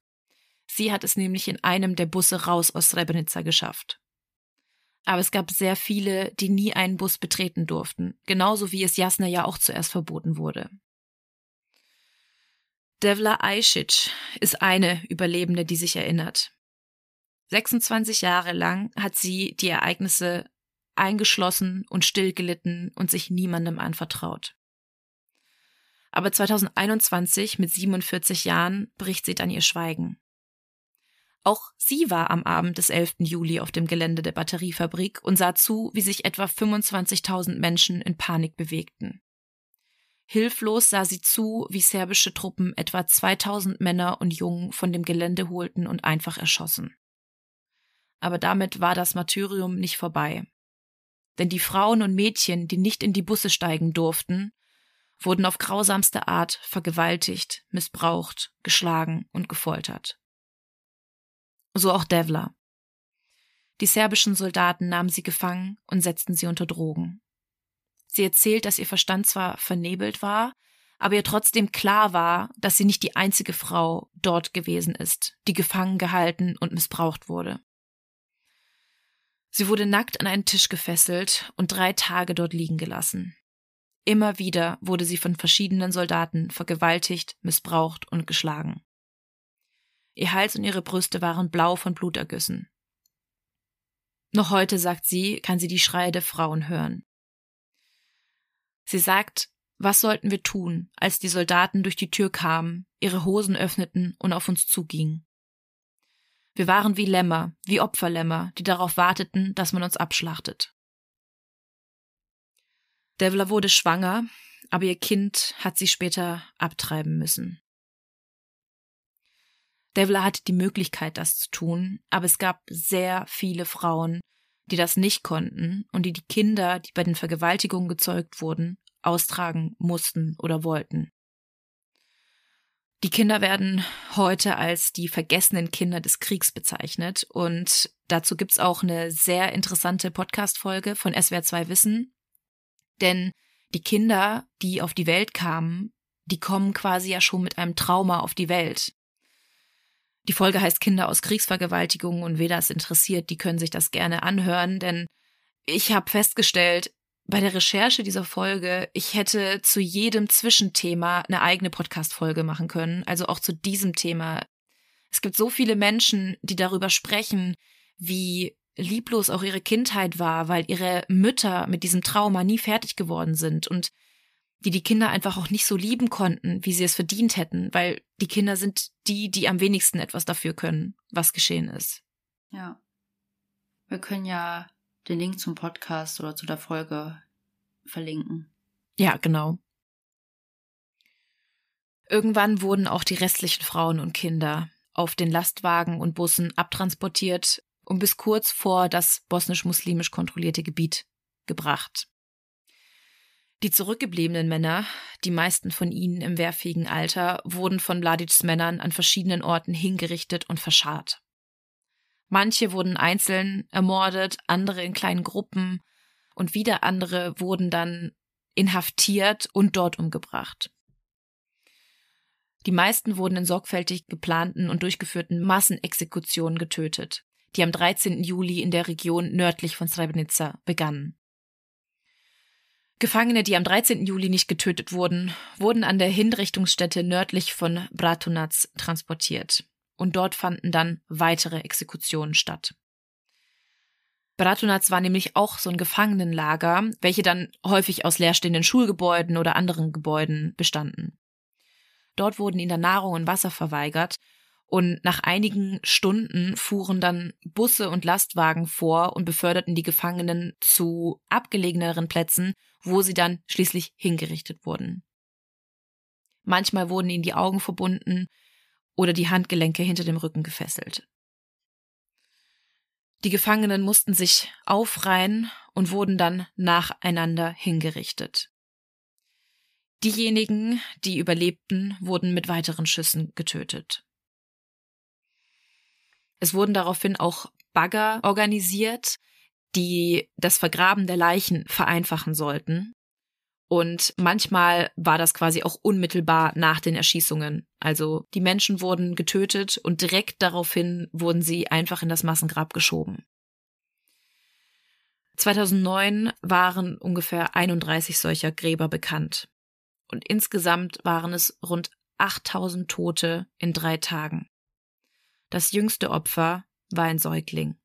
Sie hat es nämlich in einem der Busse raus aus Srebrenica geschafft. Aber es gab sehr viele, die nie einen Bus betreten durften, genauso wie es Jasna ja auch zuerst verboten wurde. Devla Ajcic ist eine Überlebende, die sich erinnert. 26 Jahre lang hat sie die Ereignisse eingeschlossen und stillgelitten und sich niemandem anvertraut. Aber 2021 mit 47 Jahren bricht sie dann ihr Schweigen. Auch sie war am Abend des 11. Juli auf dem Gelände der Batteriefabrik und sah zu, wie sich etwa 25.000 Menschen in Panik bewegten. Hilflos sah sie zu, wie serbische Truppen etwa 2000 Männer und Jungen von dem Gelände holten und einfach erschossen. Aber damit war das Martyrium nicht vorbei. Denn die Frauen und Mädchen, die nicht in die Busse steigen durften, wurden auf grausamste Art vergewaltigt, missbraucht, geschlagen und gefoltert. So auch Devla. Die serbischen Soldaten nahmen sie gefangen und setzten sie unter Drogen. Sie erzählt, dass ihr Verstand zwar vernebelt war, aber ihr trotzdem klar war, dass sie nicht die einzige Frau dort gewesen ist, die gefangen gehalten und missbraucht wurde. Sie wurde nackt an einen Tisch gefesselt und drei Tage dort liegen gelassen. Immer wieder wurde sie von verschiedenen Soldaten vergewaltigt, missbraucht und geschlagen. Ihr Hals und ihre Brüste waren blau von Blutergüssen. Noch heute, sagt sie, kann sie die Schreie der Frauen hören. Sie sagt, was sollten wir tun, als die Soldaten durch die Tür kamen, ihre Hosen öffneten und auf uns zugingen? Wir waren wie Lämmer, wie Opferlämmer, die darauf warteten, dass man uns abschlachtet. Devla wurde schwanger, aber ihr Kind hat sie später abtreiben müssen. Devla hatte die Möglichkeit, das zu tun, aber es gab sehr viele Frauen, die das nicht konnten und die die Kinder, die bei den Vergewaltigungen gezeugt wurden, austragen mussten oder wollten. Die Kinder werden heute als die vergessenen Kinder des Kriegs bezeichnet und dazu gibt's auch eine sehr interessante Podcast-Folge von SWR2 Wissen. Denn die Kinder, die auf die Welt kamen, die kommen quasi ja schon mit einem Trauma auf die Welt. Die Folge heißt Kinder aus Kriegsvergewaltigungen und wer das interessiert, die können sich das gerne anhören, denn ich habe festgestellt, bei der Recherche dieser Folge, ich hätte zu jedem Zwischenthema eine eigene Podcast-Folge machen können, also auch zu diesem Thema. Es gibt so viele Menschen, die darüber sprechen, wie lieblos auch ihre Kindheit war, weil ihre Mütter mit diesem Trauma nie fertig geworden sind und die die Kinder einfach auch nicht so lieben konnten, wie sie es verdient hätten, weil die Kinder sind die, die am wenigsten etwas dafür können, was geschehen ist. Ja. Wir können ja den Link zum Podcast oder zu der Folge verlinken. Ja, genau. Irgendwann wurden auch die restlichen Frauen und Kinder auf den Lastwagen und Bussen abtransportiert und bis kurz vor das bosnisch-muslimisch kontrollierte Gebiet gebracht. Die zurückgebliebenen Männer, die meisten von ihnen im wehrfähigen Alter, wurden von Mladics Männern an verschiedenen Orten hingerichtet und verscharrt. Manche wurden einzeln ermordet, andere in kleinen Gruppen und wieder andere wurden dann inhaftiert und dort umgebracht. Die meisten wurden in sorgfältig geplanten und durchgeführten Massenexekutionen getötet, die am 13. Juli in der Region nördlich von Srebrenica begannen. Gefangene, die am 13. Juli nicht getötet wurden, wurden an der Hinrichtungsstätte nördlich von Bratunac transportiert. Und dort fanden dann weitere Exekutionen statt. Bratunac war nämlich auch so ein Gefangenenlager, welche dann häufig aus leerstehenden Schulgebäuden oder anderen Gebäuden bestanden. Dort wurden ihnen Nahrung und Wasser verweigert und nach einigen Stunden fuhren dann Busse und Lastwagen vor und beförderten die Gefangenen zu abgelegeneren Plätzen, wo sie dann schließlich hingerichtet wurden. Manchmal wurden ihnen die Augen verbunden oder die Handgelenke hinter dem Rücken gefesselt. Die Gefangenen mussten sich aufreihen und wurden dann nacheinander hingerichtet. Diejenigen, die überlebten, wurden mit weiteren Schüssen getötet. Es wurden daraufhin auch Bagger organisiert, die das Vergraben der Leichen vereinfachen sollten. Und manchmal war das quasi auch unmittelbar nach den Erschießungen. Also die Menschen wurden getötet und direkt daraufhin wurden sie einfach in das Massengrab geschoben. 2009 waren ungefähr 31 solcher Gräber bekannt. Und insgesamt waren es rund 8000 Tote in drei Tagen. Das jüngste Opfer war ein Säugling.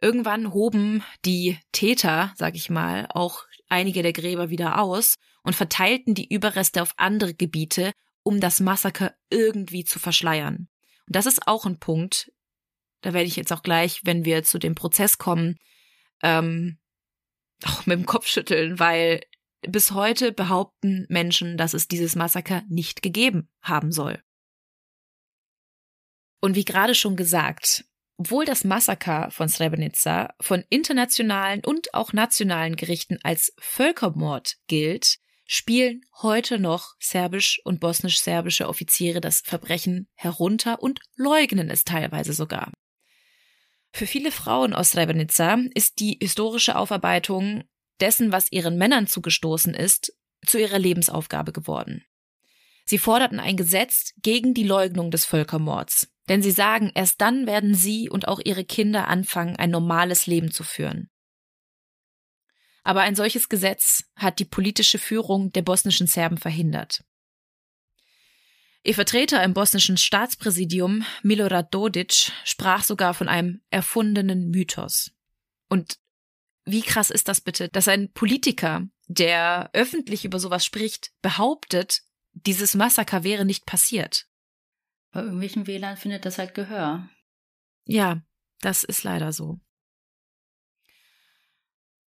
Irgendwann hoben die Täter, sag ich mal, auch einige der Gräber wieder aus und verteilten die Überreste auf andere Gebiete, um das Massaker irgendwie zu verschleiern. Und das ist auch ein Punkt, da werde ich jetzt auch gleich, wenn wir zu dem Prozess kommen, ähm, auch mit dem Kopf schütteln, weil bis heute behaupten Menschen, dass es dieses Massaker nicht gegeben haben soll. Und wie gerade schon gesagt, obwohl das Massaker von Srebrenica von internationalen und auch nationalen Gerichten als Völkermord gilt, spielen heute noch serbisch und bosnisch-serbische Offiziere das Verbrechen herunter und leugnen es teilweise sogar. Für viele Frauen aus Srebrenica ist die historische Aufarbeitung dessen, was ihren Männern zugestoßen ist, zu ihrer Lebensaufgabe geworden. Sie forderten ein Gesetz gegen die Leugnung des Völkermords, denn sie sagen, erst dann werden sie und auch ihre Kinder anfangen, ein normales Leben zu führen. Aber ein solches Gesetz hat die politische Führung der bosnischen Serben verhindert. Ihr Vertreter im bosnischen Staatspräsidium, Milorad Dodic, sprach sogar von einem erfundenen Mythos. Und wie krass ist das bitte, dass ein Politiker, der öffentlich über sowas spricht, behauptet, dieses Massaker wäre nicht passiert? Bei irgendwelchen WLAN findet das halt Gehör. Ja, das ist leider so.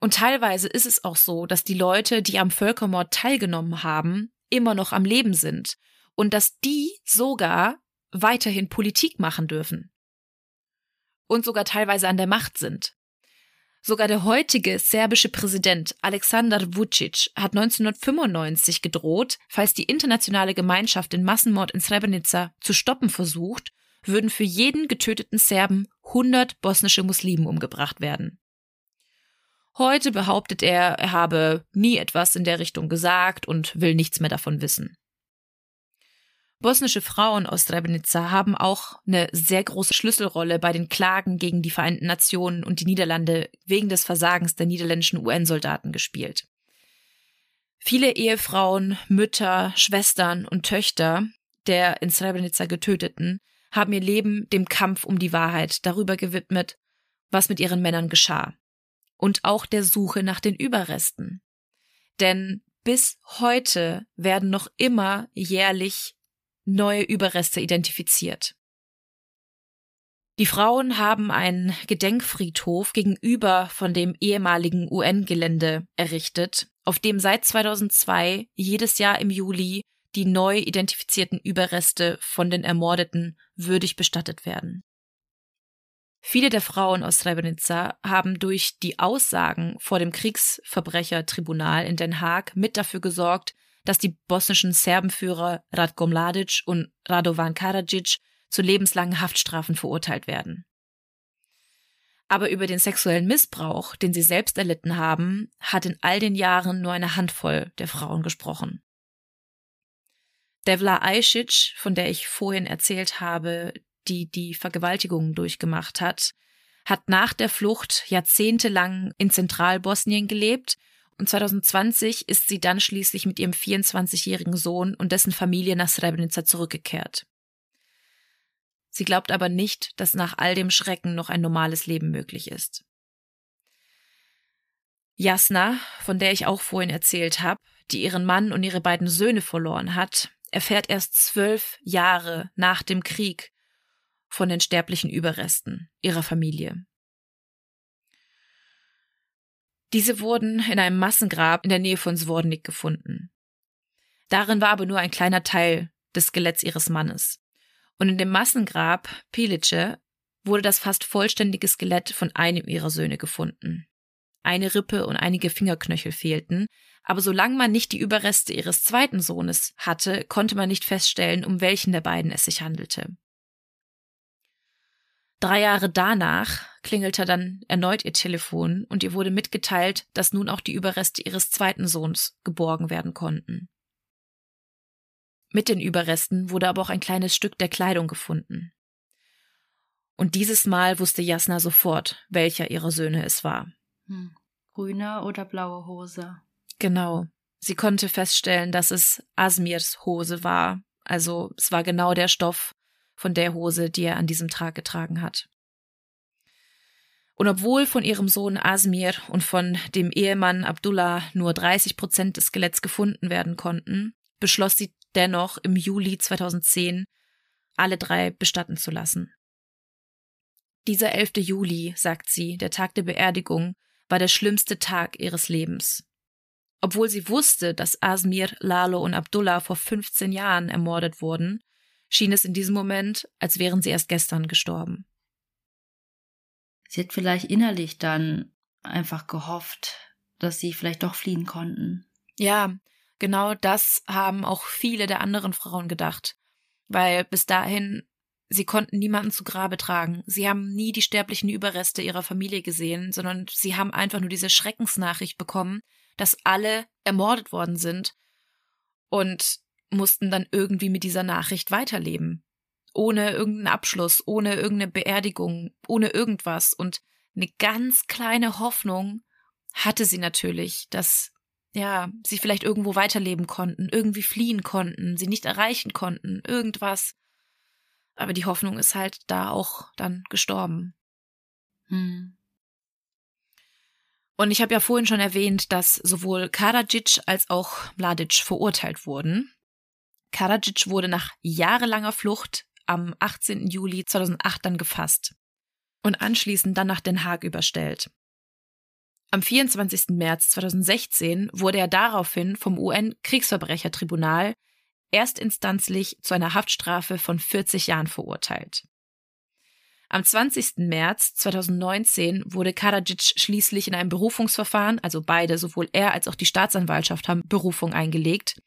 Und teilweise ist es auch so, dass die Leute, die am Völkermord teilgenommen haben, immer noch am Leben sind und dass die sogar weiterhin Politik machen dürfen und sogar teilweise an der Macht sind. Sogar der heutige serbische Präsident Aleksandar Vucic hat 1995 gedroht, falls die internationale Gemeinschaft den Massenmord in Srebrenica zu stoppen versucht, würden für jeden getöteten Serben 100 bosnische Muslimen umgebracht werden. Heute behauptet er, er habe nie etwas in der Richtung gesagt und will nichts mehr davon wissen. Bosnische Frauen aus Srebrenica haben auch eine sehr große Schlüsselrolle bei den Klagen gegen die Vereinten Nationen und die Niederlande wegen des Versagens der niederländischen UN-Soldaten gespielt. Viele Ehefrauen, Mütter, Schwestern und Töchter der in Srebrenica Getöteten haben ihr Leben dem Kampf um die Wahrheit darüber gewidmet, was mit ihren Männern geschah. Und auch der Suche nach den Überresten. Denn bis heute werden noch immer jährlich neue Überreste identifiziert. Die Frauen haben einen Gedenkfriedhof gegenüber von dem ehemaligen UN-Gelände errichtet, auf dem seit 2002 jedes Jahr im Juli die neu identifizierten Überreste von den Ermordeten würdig bestattet werden. Viele der Frauen aus Srebrenica haben durch die Aussagen vor dem Kriegsverbrechertribunal in Den Haag mit dafür gesorgt, dass die bosnischen Serbenführer Ratko Mladic und Radovan Karadzic zu lebenslangen Haftstrafen verurteilt werden. Aber über den sexuellen Missbrauch, den sie selbst erlitten haben, hat in all den Jahren nur eine Handvoll der Frauen gesprochen. Devla Ajcic, von der ich vorhin erzählt habe, die die Vergewaltigungen durchgemacht hat, hat nach der Flucht jahrzehntelang in Zentralbosnien gelebt und 2020 ist sie dann schließlich mit ihrem 24-jährigen Sohn und dessen Familie nach Srebrenica zurückgekehrt. Sie glaubt aber nicht, dass nach all dem Schrecken noch ein normales Leben möglich ist. Jasna, von der ich auch vorhin erzählt habe, die ihren Mann und ihre beiden Söhne verloren hat, erfährt erst zwölf Jahre nach dem Krieg von den sterblichen Überresten ihrer Familie. Diese wurden in einem Massengrab in der Nähe von Swornik gefunden. Darin war aber nur ein kleiner Teil des Skeletts ihres Mannes. Und in dem Massengrab Pilice wurde das fast vollständige Skelett von einem ihrer Söhne gefunden. Eine Rippe und einige Fingerknöchel fehlten, aber solange man nicht die Überreste ihres zweiten Sohnes hatte, konnte man nicht feststellen, um welchen der beiden es sich handelte. Drei Jahre danach klingelte dann erneut ihr Telefon und ihr wurde mitgeteilt, dass nun auch die Überreste ihres zweiten Sohns geborgen werden konnten. Mit den Überresten wurde aber auch ein kleines Stück der Kleidung gefunden. Und dieses Mal wusste Jasna sofort, welcher ihrer Söhne es war. Hm. Grüne oder blaue Hose? Genau. Sie konnte feststellen, dass es Asmirs Hose war. Also es war genau der Stoff, von der Hose, die er an diesem Tag getragen hat. Und obwohl von ihrem Sohn Asmir und von dem Ehemann Abdullah nur 30 Prozent des Skeletts gefunden werden konnten, beschloss sie dennoch im Juli 2010, alle drei bestatten zu lassen. Dieser 11. Juli, sagt sie, der Tag der Beerdigung, war der schlimmste Tag ihres Lebens. Obwohl sie wusste, dass Asmir, Lalo und Abdullah vor 15 Jahren ermordet wurden, schien es in diesem Moment, als wären sie erst gestern gestorben. Sie hat vielleicht innerlich dann einfach gehofft, dass sie vielleicht doch fliehen konnten. Ja, genau das haben auch viele der anderen Frauen gedacht, weil bis dahin sie konnten niemanden zu Grabe tragen. Sie haben nie die sterblichen Überreste ihrer Familie gesehen, sondern sie haben einfach nur diese Schreckensnachricht bekommen, dass alle ermordet worden sind. Und mussten dann irgendwie mit dieser Nachricht weiterleben. Ohne irgendeinen Abschluss, ohne irgendeine Beerdigung, ohne irgendwas. Und eine ganz kleine Hoffnung hatte sie natürlich, dass ja, sie vielleicht irgendwo weiterleben konnten, irgendwie fliehen konnten, sie nicht erreichen konnten, irgendwas. Aber die Hoffnung ist halt da auch dann gestorben. Hm. Und ich habe ja vorhin schon erwähnt, dass sowohl Karadzic als auch Mladic verurteilt wurden. Karadzic wurde nach jahrelanger Flucht am 18. Juli 2008 dann gefasst und anschließend dann nach Den Haag überstellt. Am 24. März 2016 wurde er daraufhin vom UN-Kriegsverbrechertribunal erstinstanzlich zu einer Haftstrafe von 40 Jahren verurteilt. Am 20. März 2019 wurde Karadzic schließlich in einem Berufungsverfahren, also beide, sowohl er als auch die Staatsanwaltschaft haben Berufung eingelegt,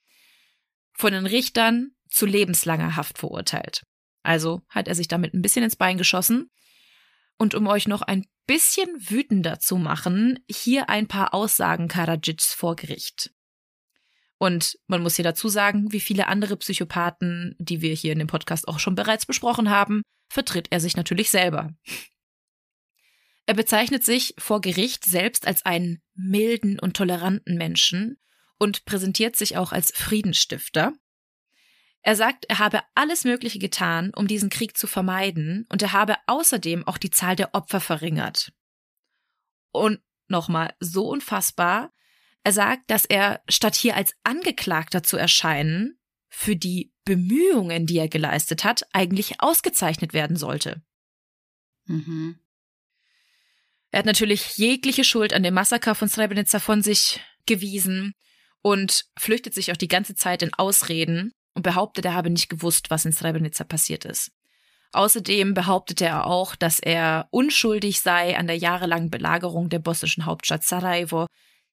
von den Richtern zu lebenslanger Haft verurteilt. Also hat er sich damit ein bisschen ins Bein geschossen. Und um euch noch ein bisschen wütender zu machen, hier ein paar Aussagen Karadzics vor Gericht. Und man muss hier dazu sagen, wie viele andere Psychopathen, die wir hier in dem Podcast auch schon bereits besprochen haben, vertritt er sich natürlich selber. Er bezeichnet sich vor Gericht selbst als einen milden und toleranten Menschen und präsentiert sich auch als Friedensstifter. Er sagt, er habe alles Mögliche getan, um diesen Krieg zu vermeiden, und er habe außerdem auch die Zahl der Opfer verringert. Und nochmal, so unfassbar, Er sagt, dass er statt hier als Angeklagter zu erscheinen, für die Bemühungen, die er geleistet hat, eigentlich ausgezeichnet werden sollte. Mhm. Er hat natürlich jegliche Schuld an dem Massaker von Srebrenica von sich gewiesen und flüchtet sich auch die ganze Zeit in Ausreden und behauptet, er habe nicht gewusst, was in Srebrenica passiert ist. Außerdem behauptete er auch, dass er unschuldig sei an der jahrelangen Belagerung der bosnischen Hauptstadt Sarajevo,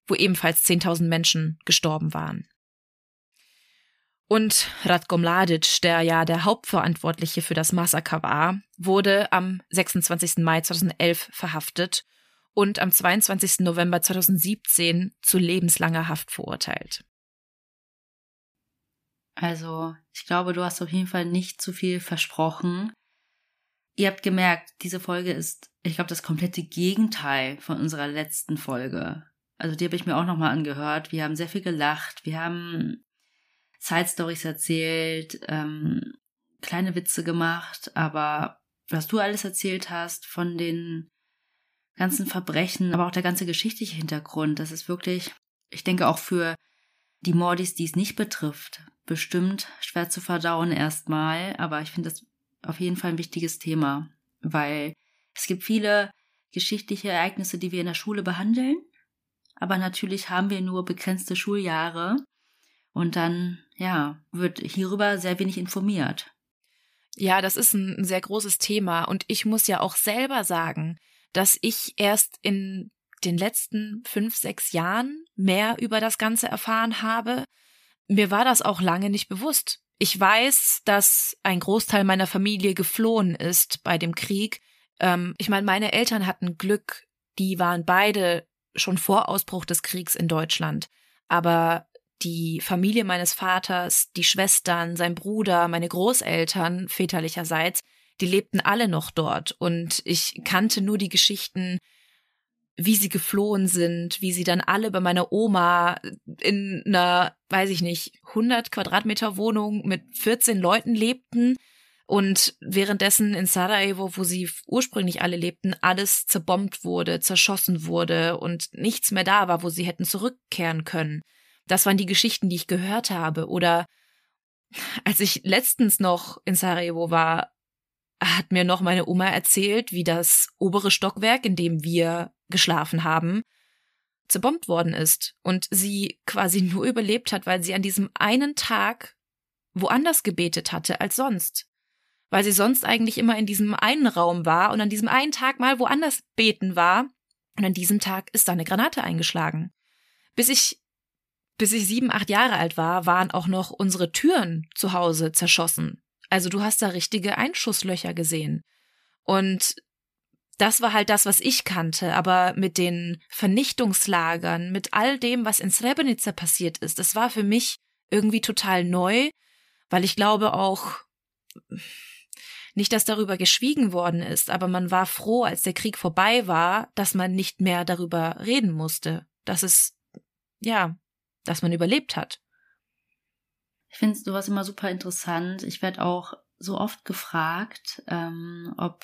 wo ebenfalls 10.000 Menschen gestorben waren. Und Ratko Mladic, der ja der Hauptverantwortliche für das Massaker war, wurde am 26. Mai 2011 verhaftet und am 22. November 2017 zu lebenslanger Haft verurteilt. Also, ich glaube, du hast auf jeden Fall nicht zu viel versprochen. Ihr habt gemerkt, diese Folge ist, ich glaube, das komplette Gegenteil von unserer letzten Folge. Also die habe ich mir auch nochmal angehört. Wir haben sehr viel gelacht. Wir haben Side Stories erzählt, ähm, kleine Witze gemacht, aber was du alles erzählt hast von den ganzen Verbrechen, aber auch der ganze geschichtliche Hintergrund, das ist wirklich, ich denke auch für die Mordis, die es nicht betrifft, bestimmt schwer zu verdauen erstmal, aber ich finde das auf jeden Fall ein wichtiges Thema, weil es gibt viele geschichtliche Ereignisse, die wir in der Schule behandeln, aber natürlich haben wir nur begrenzte Schuljahre und dann, ja, wird hierüber sehr wenig informiert. Ja, das ist ein sehr großes Thema. Und ich muss ja auch selber sagen, dass ich erst in den letzten fünf, sechs Jahren mehr über das Ganze erfahren habe. Mir war das auch lange nicht bewusst. Ich weiß, dass ein Großteil meiner Familie geflohen ist bei dem Krieg. Ähm, ich meine, meine Eltern hatten Glück. Die waren beide schon vor Ausbruch des Kriegs in Deutschland. Aber die Familie meines Vaters, die Schwestern, sein Bruder, meine Großeltern väterlicherseits, die lebten alle noch dort und ich kannte nur die Geschichten, wie sie geflohen sind, wie sie dann alle bei meiner Oma in einer, weiß ich nicht, 100 Quadratmeter Wohnung mit 14 Leuten lebten und währenddessen in Sarajevo, wo sie ursprünglich alle lebten, alles zerbombt wurde, zerschossen wurde und nichts mehr da war, wo sie hätten zurückkehren können. Das waren die Geschichten, die ich gehört habe. Oder als ich letztens noch in Sarajevo war, hat mir noch meine Oma erzählt, wie das obere Stockwerk, in dem wir geschlafen haben, zerbombt worden ist und sie quasi nur überlebt hat, weil sie an diesem einen Tag woanders gebetet hatte als sonst. Weil sie sonst eigentlich immer in diesem einen Raum war und an diesem einen Tag mal woanders beten war und an diesem Tag ist da eine Granate eingeschlagen. Bis ich bis ich sieben, acht Jahre alt war, waren auch noch unsere Türen zu Hause zerschossen. Also du hast da richtige Einschusslöcher gesehen. Und das war halt das, was ich kannte, aber mit den Vernichtungslagern, mit all dem, was in Srebrenica passiert ist, das war für mich irgendwie total neu, weil ich glaube auch nicht, dass darüber geschwiegen worden ist, aber man war froh, als der Krieg vorbei war, dass man nicht mehr darüber reden musste. Das ist, ja, dass man überlebt hat. Ich finde sowas immer super interessant. Ich werde auch so oft gefragt, ähm, ob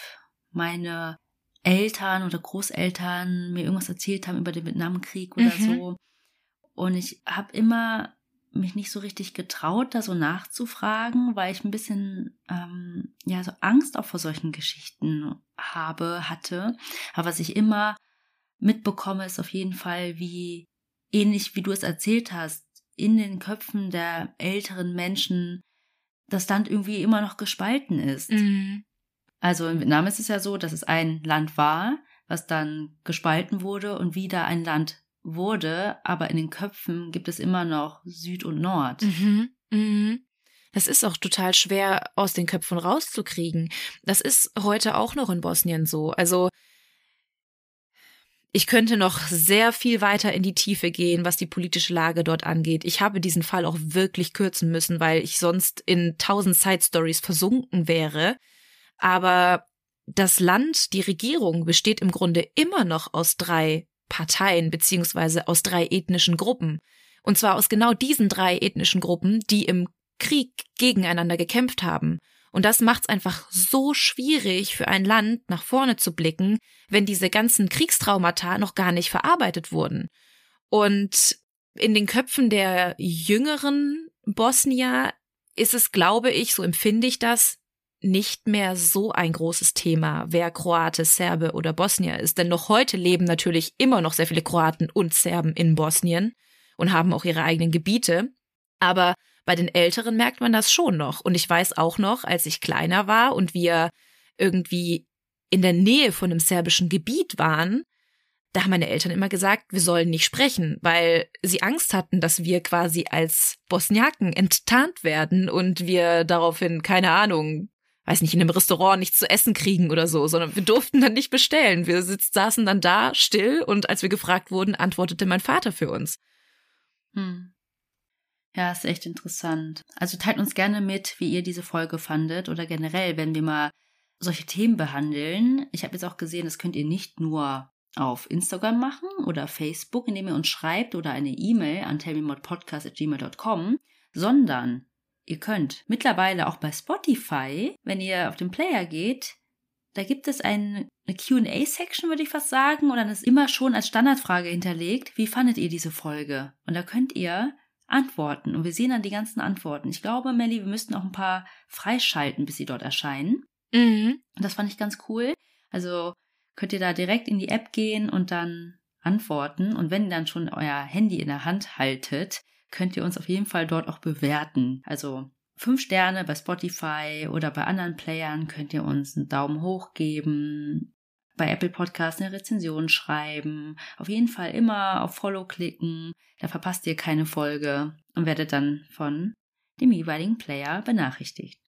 meine Eltern oder Großeltern mir irgendwas erzählt haben über den Vietnamkrieg oder mhm. so. Und ich habe immer mich nicht so richtig getraut, da so nachzufragen, weil ich ein bisschen ähm, ja so Angst auch vor solchen Geschichten habe, hatte. Aber was ich immer mitbekomme, ist auf jeden Fall, wie ähnlich wie du es erzählt hast, in den Köpfen der älteren Menschen das Land irgendwie immer noch gespalten ist. Mhm. Also in Vietnam ist es ja so, dass es ein Land war, was dann gespalten wurde und wieder ein Land wurde, aber in den Köpfen gibt es immer noch Süd und Nord. Mhm. Mhm. Das ist auch total schwer aus den Köpfen rauszukriegen. Das ist heute auch noch in Bosnien so. Also ich könnte noch sehr viel weiter in die Tiefe gehen, was die politische Lage dort angeht. Ich habe diesen Fall auch wirklich kürzen müssen, weil ich sonst in tausend Side Stories versunken wäre. Aber das Land, die Regierung besteht im Grunde immer noch aus drei Parteien beziehungsweise aus drei ethnischen Gruppen. Und zwar aus genau diesen drei ethnischen Gruppen, die im Krieg gegeneinander gekämpft haben. Und das macht es einfach so schwierig für ein Land nach vorne zu blicken, wenn diese ganzen Kriegstraumata noch gar nicht verarbeitet wurden. Und in den Köpfen der jüngeren Bosnier ist es, glaube ich, so empfinde ich das, nicht mehr so ein großes Thema, wer Kroate, Serbe oder Bosnier ist. Denn noch heute leben natürlich immer noch sehr viele Kroaten und Serben in Bosnien und haben auch ihre eigenen Gebiete. Aber bei den Älteren merkt man das schon noch. Und ich weiß auch noch, als ich kleiner war und wir irgendwie in der Nähe von einem serbischen Gebiet waren, da haben meine Eltern immer gesagt, wir sollen nicht sprechen, weil sie Angst hatten, dass wir quasi als Bosniaken enttarnt werden und wir daraufhin, keine Ahnung, weiß nicht, in einem Restaurant nichts zu essen kriegen oder so, sondern wir durften dann nicht bestellen. Wir sitzt, saßen dann da still und als wir gefragt wurden, antwortete mein Vater für uns. Hm. Ja, ist echt interessant. Also teilt uns gerne mit, wie ihr diese Folge fandet oder generell, wenn wir mal solche Themen behandeln. Ich habe jetzt auch gesehen, das könnt ihr nicht nur auf Instagram machen oder Facebook, indem ihr uns schreibt oder eine E-Mail an tellmemodpodcast.gmail.com, sondern ihr könnt mittlerweile auch bei Spotify, wenn ihr auf den Player geht, da gibt es ein, eine QA-Section, würde ich fast sagen, und dann ist immer schon als Standardfrage hinterlegt, wie fandet ihr diese Folge? Und da könnt ihr antworten und wir sehen dann die ganzen Antworten. Ich glaube, Melly, wir müssten auch ein paar freischalten, bis sie dort erscheinen. Mhm. Und das fand ich ganz cool. Also könnt ihr da direkt in die App gehen und dann antworten. Und wenn ihr dann schon euer Handy in der Hand haltet, könnt ihr uns auf jeden Fall dort auch bewerten. Also fünf Sterne bei Spotify oder bei anderen Playern könnt ihr uns einen Daumen hoch geben. Bei Apple Podcasts eine Rezension schreiben. Auf jeden Fall immer auf Follow klicken. Da verpasst ihr keine Folge und werdet dann von dem jeweiligen Player benachrichtigt.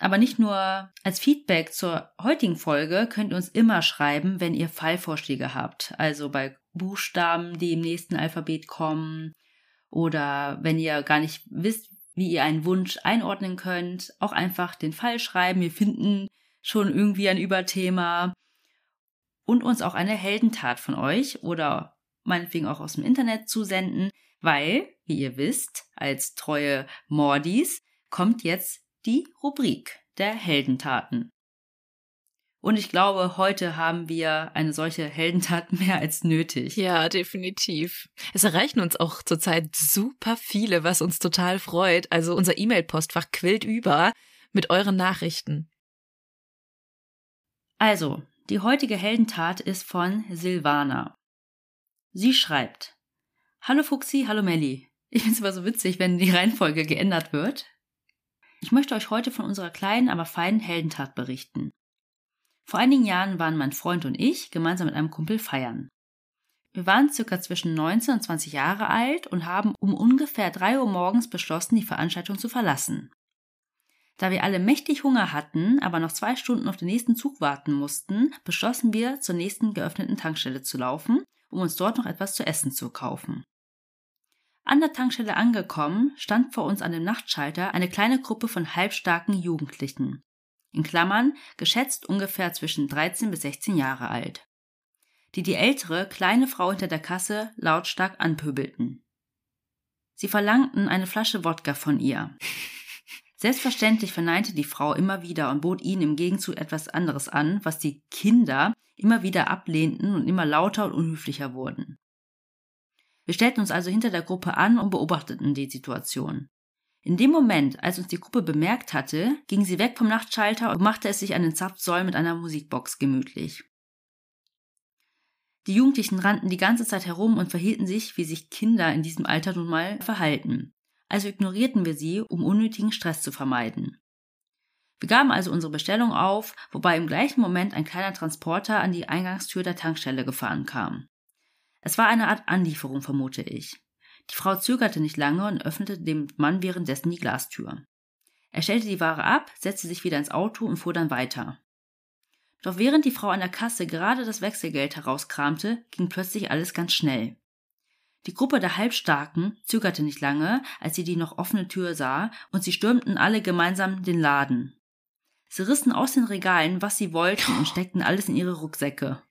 Aber nicht nur als Feedback zur heutigen Folge könnt ihr uns immer schreiben, wenn ihr Fallvorschläge habt. Also bei Buchstaben, die im nächsten Alphabet kommen oder wenn ihr gar nicht wisst, wie ihr einen Wunsch einordnen könnt, auch einfach den Fall schreiben. Wir finden schon irgendwie ein Überthema und uns auch eine Heldentat von euch oder meinetwegen auch aus dem Internet zusenden, weil, wie ihr wisst, als treue Mordis kommt jetzt die Rubrik der Heldentaten. Und ich glaube, heute haben wir eine solche Heldentat *laughs* mehr als nötig. Ja, definitiv. Es erreichen uns auch zurzeit super viele, was uns total freut. Also unser E-Mail-Postfach quillt über mit euren Nachrichten. Also, die heutige Heldentat ist von Silvana. Sie schreibt: Hallo Fuxi, hallo Melli. Ich finde es immer so witzig, wenn die Reihenfolge geändert wird. Ich möchte euch heute von unserer kleinen, aber feinen Heldentat berichten. Vor einigen Jahren waren mein Freund und ich gemeinsam mit einem Kumpel feiern. Wir waren circa zwischen 19 und 20 Jahre alt und haben um ungefähr 3 Uhr morgens beschlossen, die Veranstaltung zu verlassen. Da wir alle mächtig Hunger hatten, aber noch zwei Stunden auf den nächsten Zug warten mussten, beschlossen wir, zur nächsten geöffneten Tankstelle zu laufen, um uns dort noch etwas zu essen zu kaufen. An der Tankstelle angekommen, stand vor uns an dem Nachtschalter eine kleine Gruppe von halbstarken Jugendlichen. In Klammern geschätzt ungefähr zwischen 13 bis 16 Jahre alt. Die die ältere, kleine Frau hinter der Kasse lautstark anpöbelten. Sie verlangten eine Flasche Wodka von ihr. *laughs* Selbstverständlich verneinte die Frau immer wieder und bot ihnen im Gegenzug etwas anderes an, was die Kinder immer wieder ablehnten und immer lauter und unhöflicher wurden. Wir stellten uns also hinter der Gruppe an und beobachteten die Situation. In dem Moment, als uns die Gruppe bemerkt hatte, ging sie weg vom Nachtschalter und machte es sich an den Zapfsäulen mit einer Musikbox gemütlich. Die Jugendlichen rannten die ganze Zeit herum und verhielten sich, wie sich Kinder in diesem Alter nun mal verhalten. Also ignorierten wir sie, um unnötigen Stress zu vermeiden. Wir gaben also unsere Bestellung auf, wobei im gleichen Moment ein kleiner Transporter an die Eingangstür der Tankstelle gefahren kam. Es war eine Art Anlieferung, vermute ich. Die Frau zögerte nicht lange und öffnete dem Mann währenddessen die Glastür. Er stellte die Ware ab, setzte sich wieder ins Auto und fuhr dann weiter. Doch während die Frau an der Kasse gerade das Wechselgeld herauskramte, ging plötzlich alles ganz schnell. Die Gruppe der Halbstarken zögerte nicht lange, als sie die noch offene Tür sah, und sie stürmten alle gemeinsam den Laden. Sie rissen aus den Regalen, was sie wollten, und steckten alles in ihre Rucksäcke.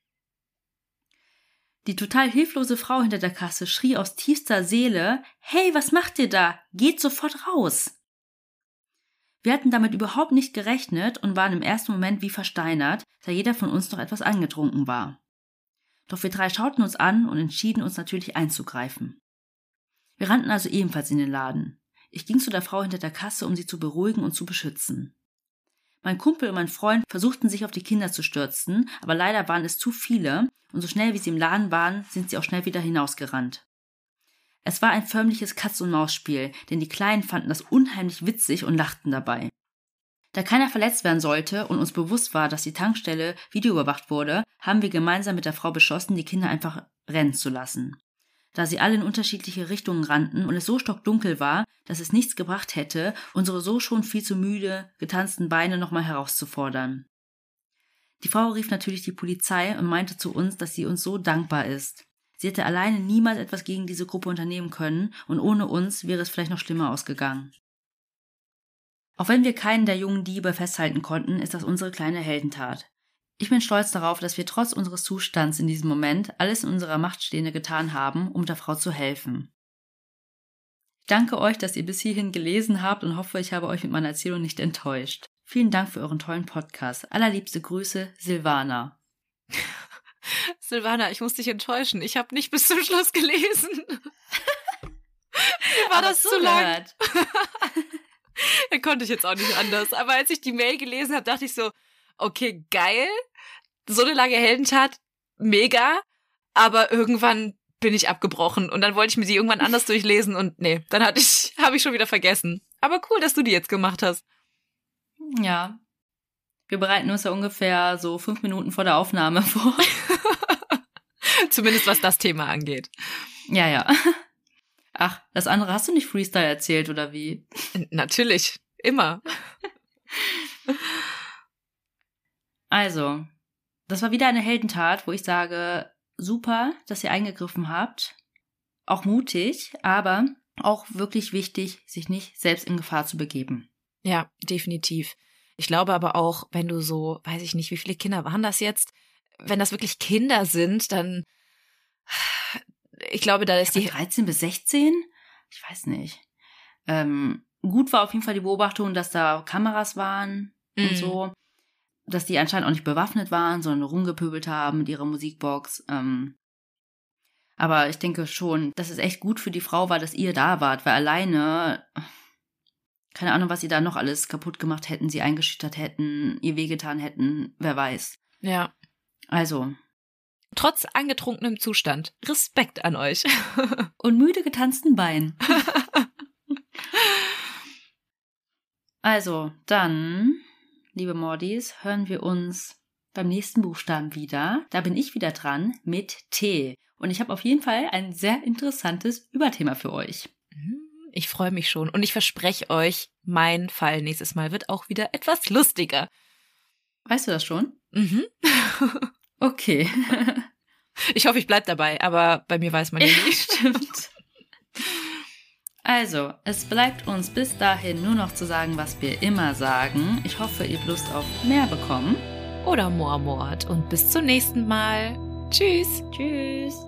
Die total hilflose Frau hinter der Kasse schrie aus tiefster Seele Hey, was macht ihr da? Geht sofort raus. Wir hatten damit überhaupt nicht gerechnet und waren im ersten Moment wie versteinert, da jeder von uns noch etwas angetrunken war. Doch wir drei schauten uns an und entschieden uns natürlich einzugreifen. Wir rannten also ebenfalls in den Laden. Ich ging zu der Frau hinter der Kasse, um sie zu beruhigen und zu beschützen. Mein Kumpel und mein Freund versuchten sich auf die Kinder zu stürzen, aber leider waren es zu viele, und so schnell wie sie im Laden waren, sind sie auch schnell wieder hinausgerannt. Es war ein förmliches Katz-und-Maus-Spiel, denn die Kleinen fanden das unheimlich witzig und lachten dabei. Da keiner verletzt werden sollte und uns bewusst war, dass die Tankstelle videoüberwacht wurde, haben wir gemeinsam mit der Frau beschlossen, die Kinder einfach rennen zu lassen. Da sie alle in unterschiedliche Richtungen rannten und es so stockdunkel war, dass es nichts gebracht hätte, unsere so schon viel zu müde getanzten Beine nochmal herauszufordern. Die Frau rief natürlich die Polizei und meinte zu uns, dass sie uns so dankbar ist. Sie hätte alleine niemals etwas gegen diese Gruppe unternehmen können und ohne uns wäre es vielleicht noch schlimmer ausgegangen. Auch wenn wir keinen der jungen Diebe festhalten konnten, ist das unsere kleine Heldentat. Ich bin stolz darauf, dass wir trotz unseres Zustands in diesem Moment alles in unserer Macht Stehende getan haben, um der Frau zu helfen. Ich danke euch, dass ihr bis hierhin gelesen habt und hoffe, ich habe euch mit meiner Erzählung nicht enttäuscht. Vielen Dank für euren tollen Podcast. Allerliebste Grüße, Silvana. *laughs* Silvana, ich muss dich enttäuschen. Ich habe nicht bis zum Schluss gelesen. *laughs* War Aber das zu lang. da *laughs* konnte ich jetzt auch nicht anders. Aber als ich die Mail gelesen habe, dachte ich so, okay, geil. So eine lange Heldentat, mega. Aber irgendwann bin ich abgebrochen und dann wollte ich mir die irgendwann anders *laughs* durchlesen und nee, dann hatte ich, *laughs* habe ich schon wieder vergessen. Aber cool, dass du die jetzt gemacht hast. Ja. Wir bereiten uns ja ungefähr so fünf Minuten vor der Aufnahme *laughs* vor. Zumindest was das Thema angeht. Ja, ja. Ach, das andere hast du nicht Freestyle erzählt, oder wie? Natürlich. Immer. Also, das war wieder eine Heldentat, wo ich sage, super, dass ihr eingegriffen habt. Auch mutig, aber auch wirklich wichtig, sich nicht selbst in Gefahr zu begeben. Ja, definitiv. Ich glaube aber auch, wenn du so, weiß ich nicht, wie viele Kinder waren das jetzt? Wenn das wirklich Kinder sind, dann, ich glaube, da ist Ja, die, 13 bis 16? Ich weiß nicht. Ähm, gut war auf jeden Fall die Beobachtung, dass da Kameras waren Mhm. und so. Dass die anscheinend auch nicht bewaffnet waren, sondern rumgepöbelt haben mit ihrer Musikbox. Ähm, aber ich denke schon, dass es echt gut für die Frau war, dass ihr da wart, weil alleine, keine Ahnung, was sie da noch alles kaputt gemacht hätten, sie eingeschüchtert hätten, ihr wehgetan hätten, wer weiß. ja, Also, trotz angetrunkenem Zustand. Respekt an euch. *laughs* und müde getanzten Beinen. *laughs* also, dann, liebe Mordis, hören wir uns beim nächsten Buchstaben wieder. Da bin ich wieder dran mit T. Und ich habe auf jeden Fall ein sehr interessantes Überthema für euch. Ich freue mich schon und ich verspreche euch, mein Fall nächstes Mal wird auch wieder etwas lustiger. Weißt du das schon? Mhm. Okay. *laughs* Ich hoffe, ich bleib dabei, aber bei mir weiß man *laughs* ja nicht. Stimmt. Also, es bleibt uns bis dahin nur noch zu sagen, was wir immer sagen. Ich hoffe, ihr habt Lust auf mehr bekommen. Oder Moormord und bis zum nächsten Mal. Tschüss. Tschüss.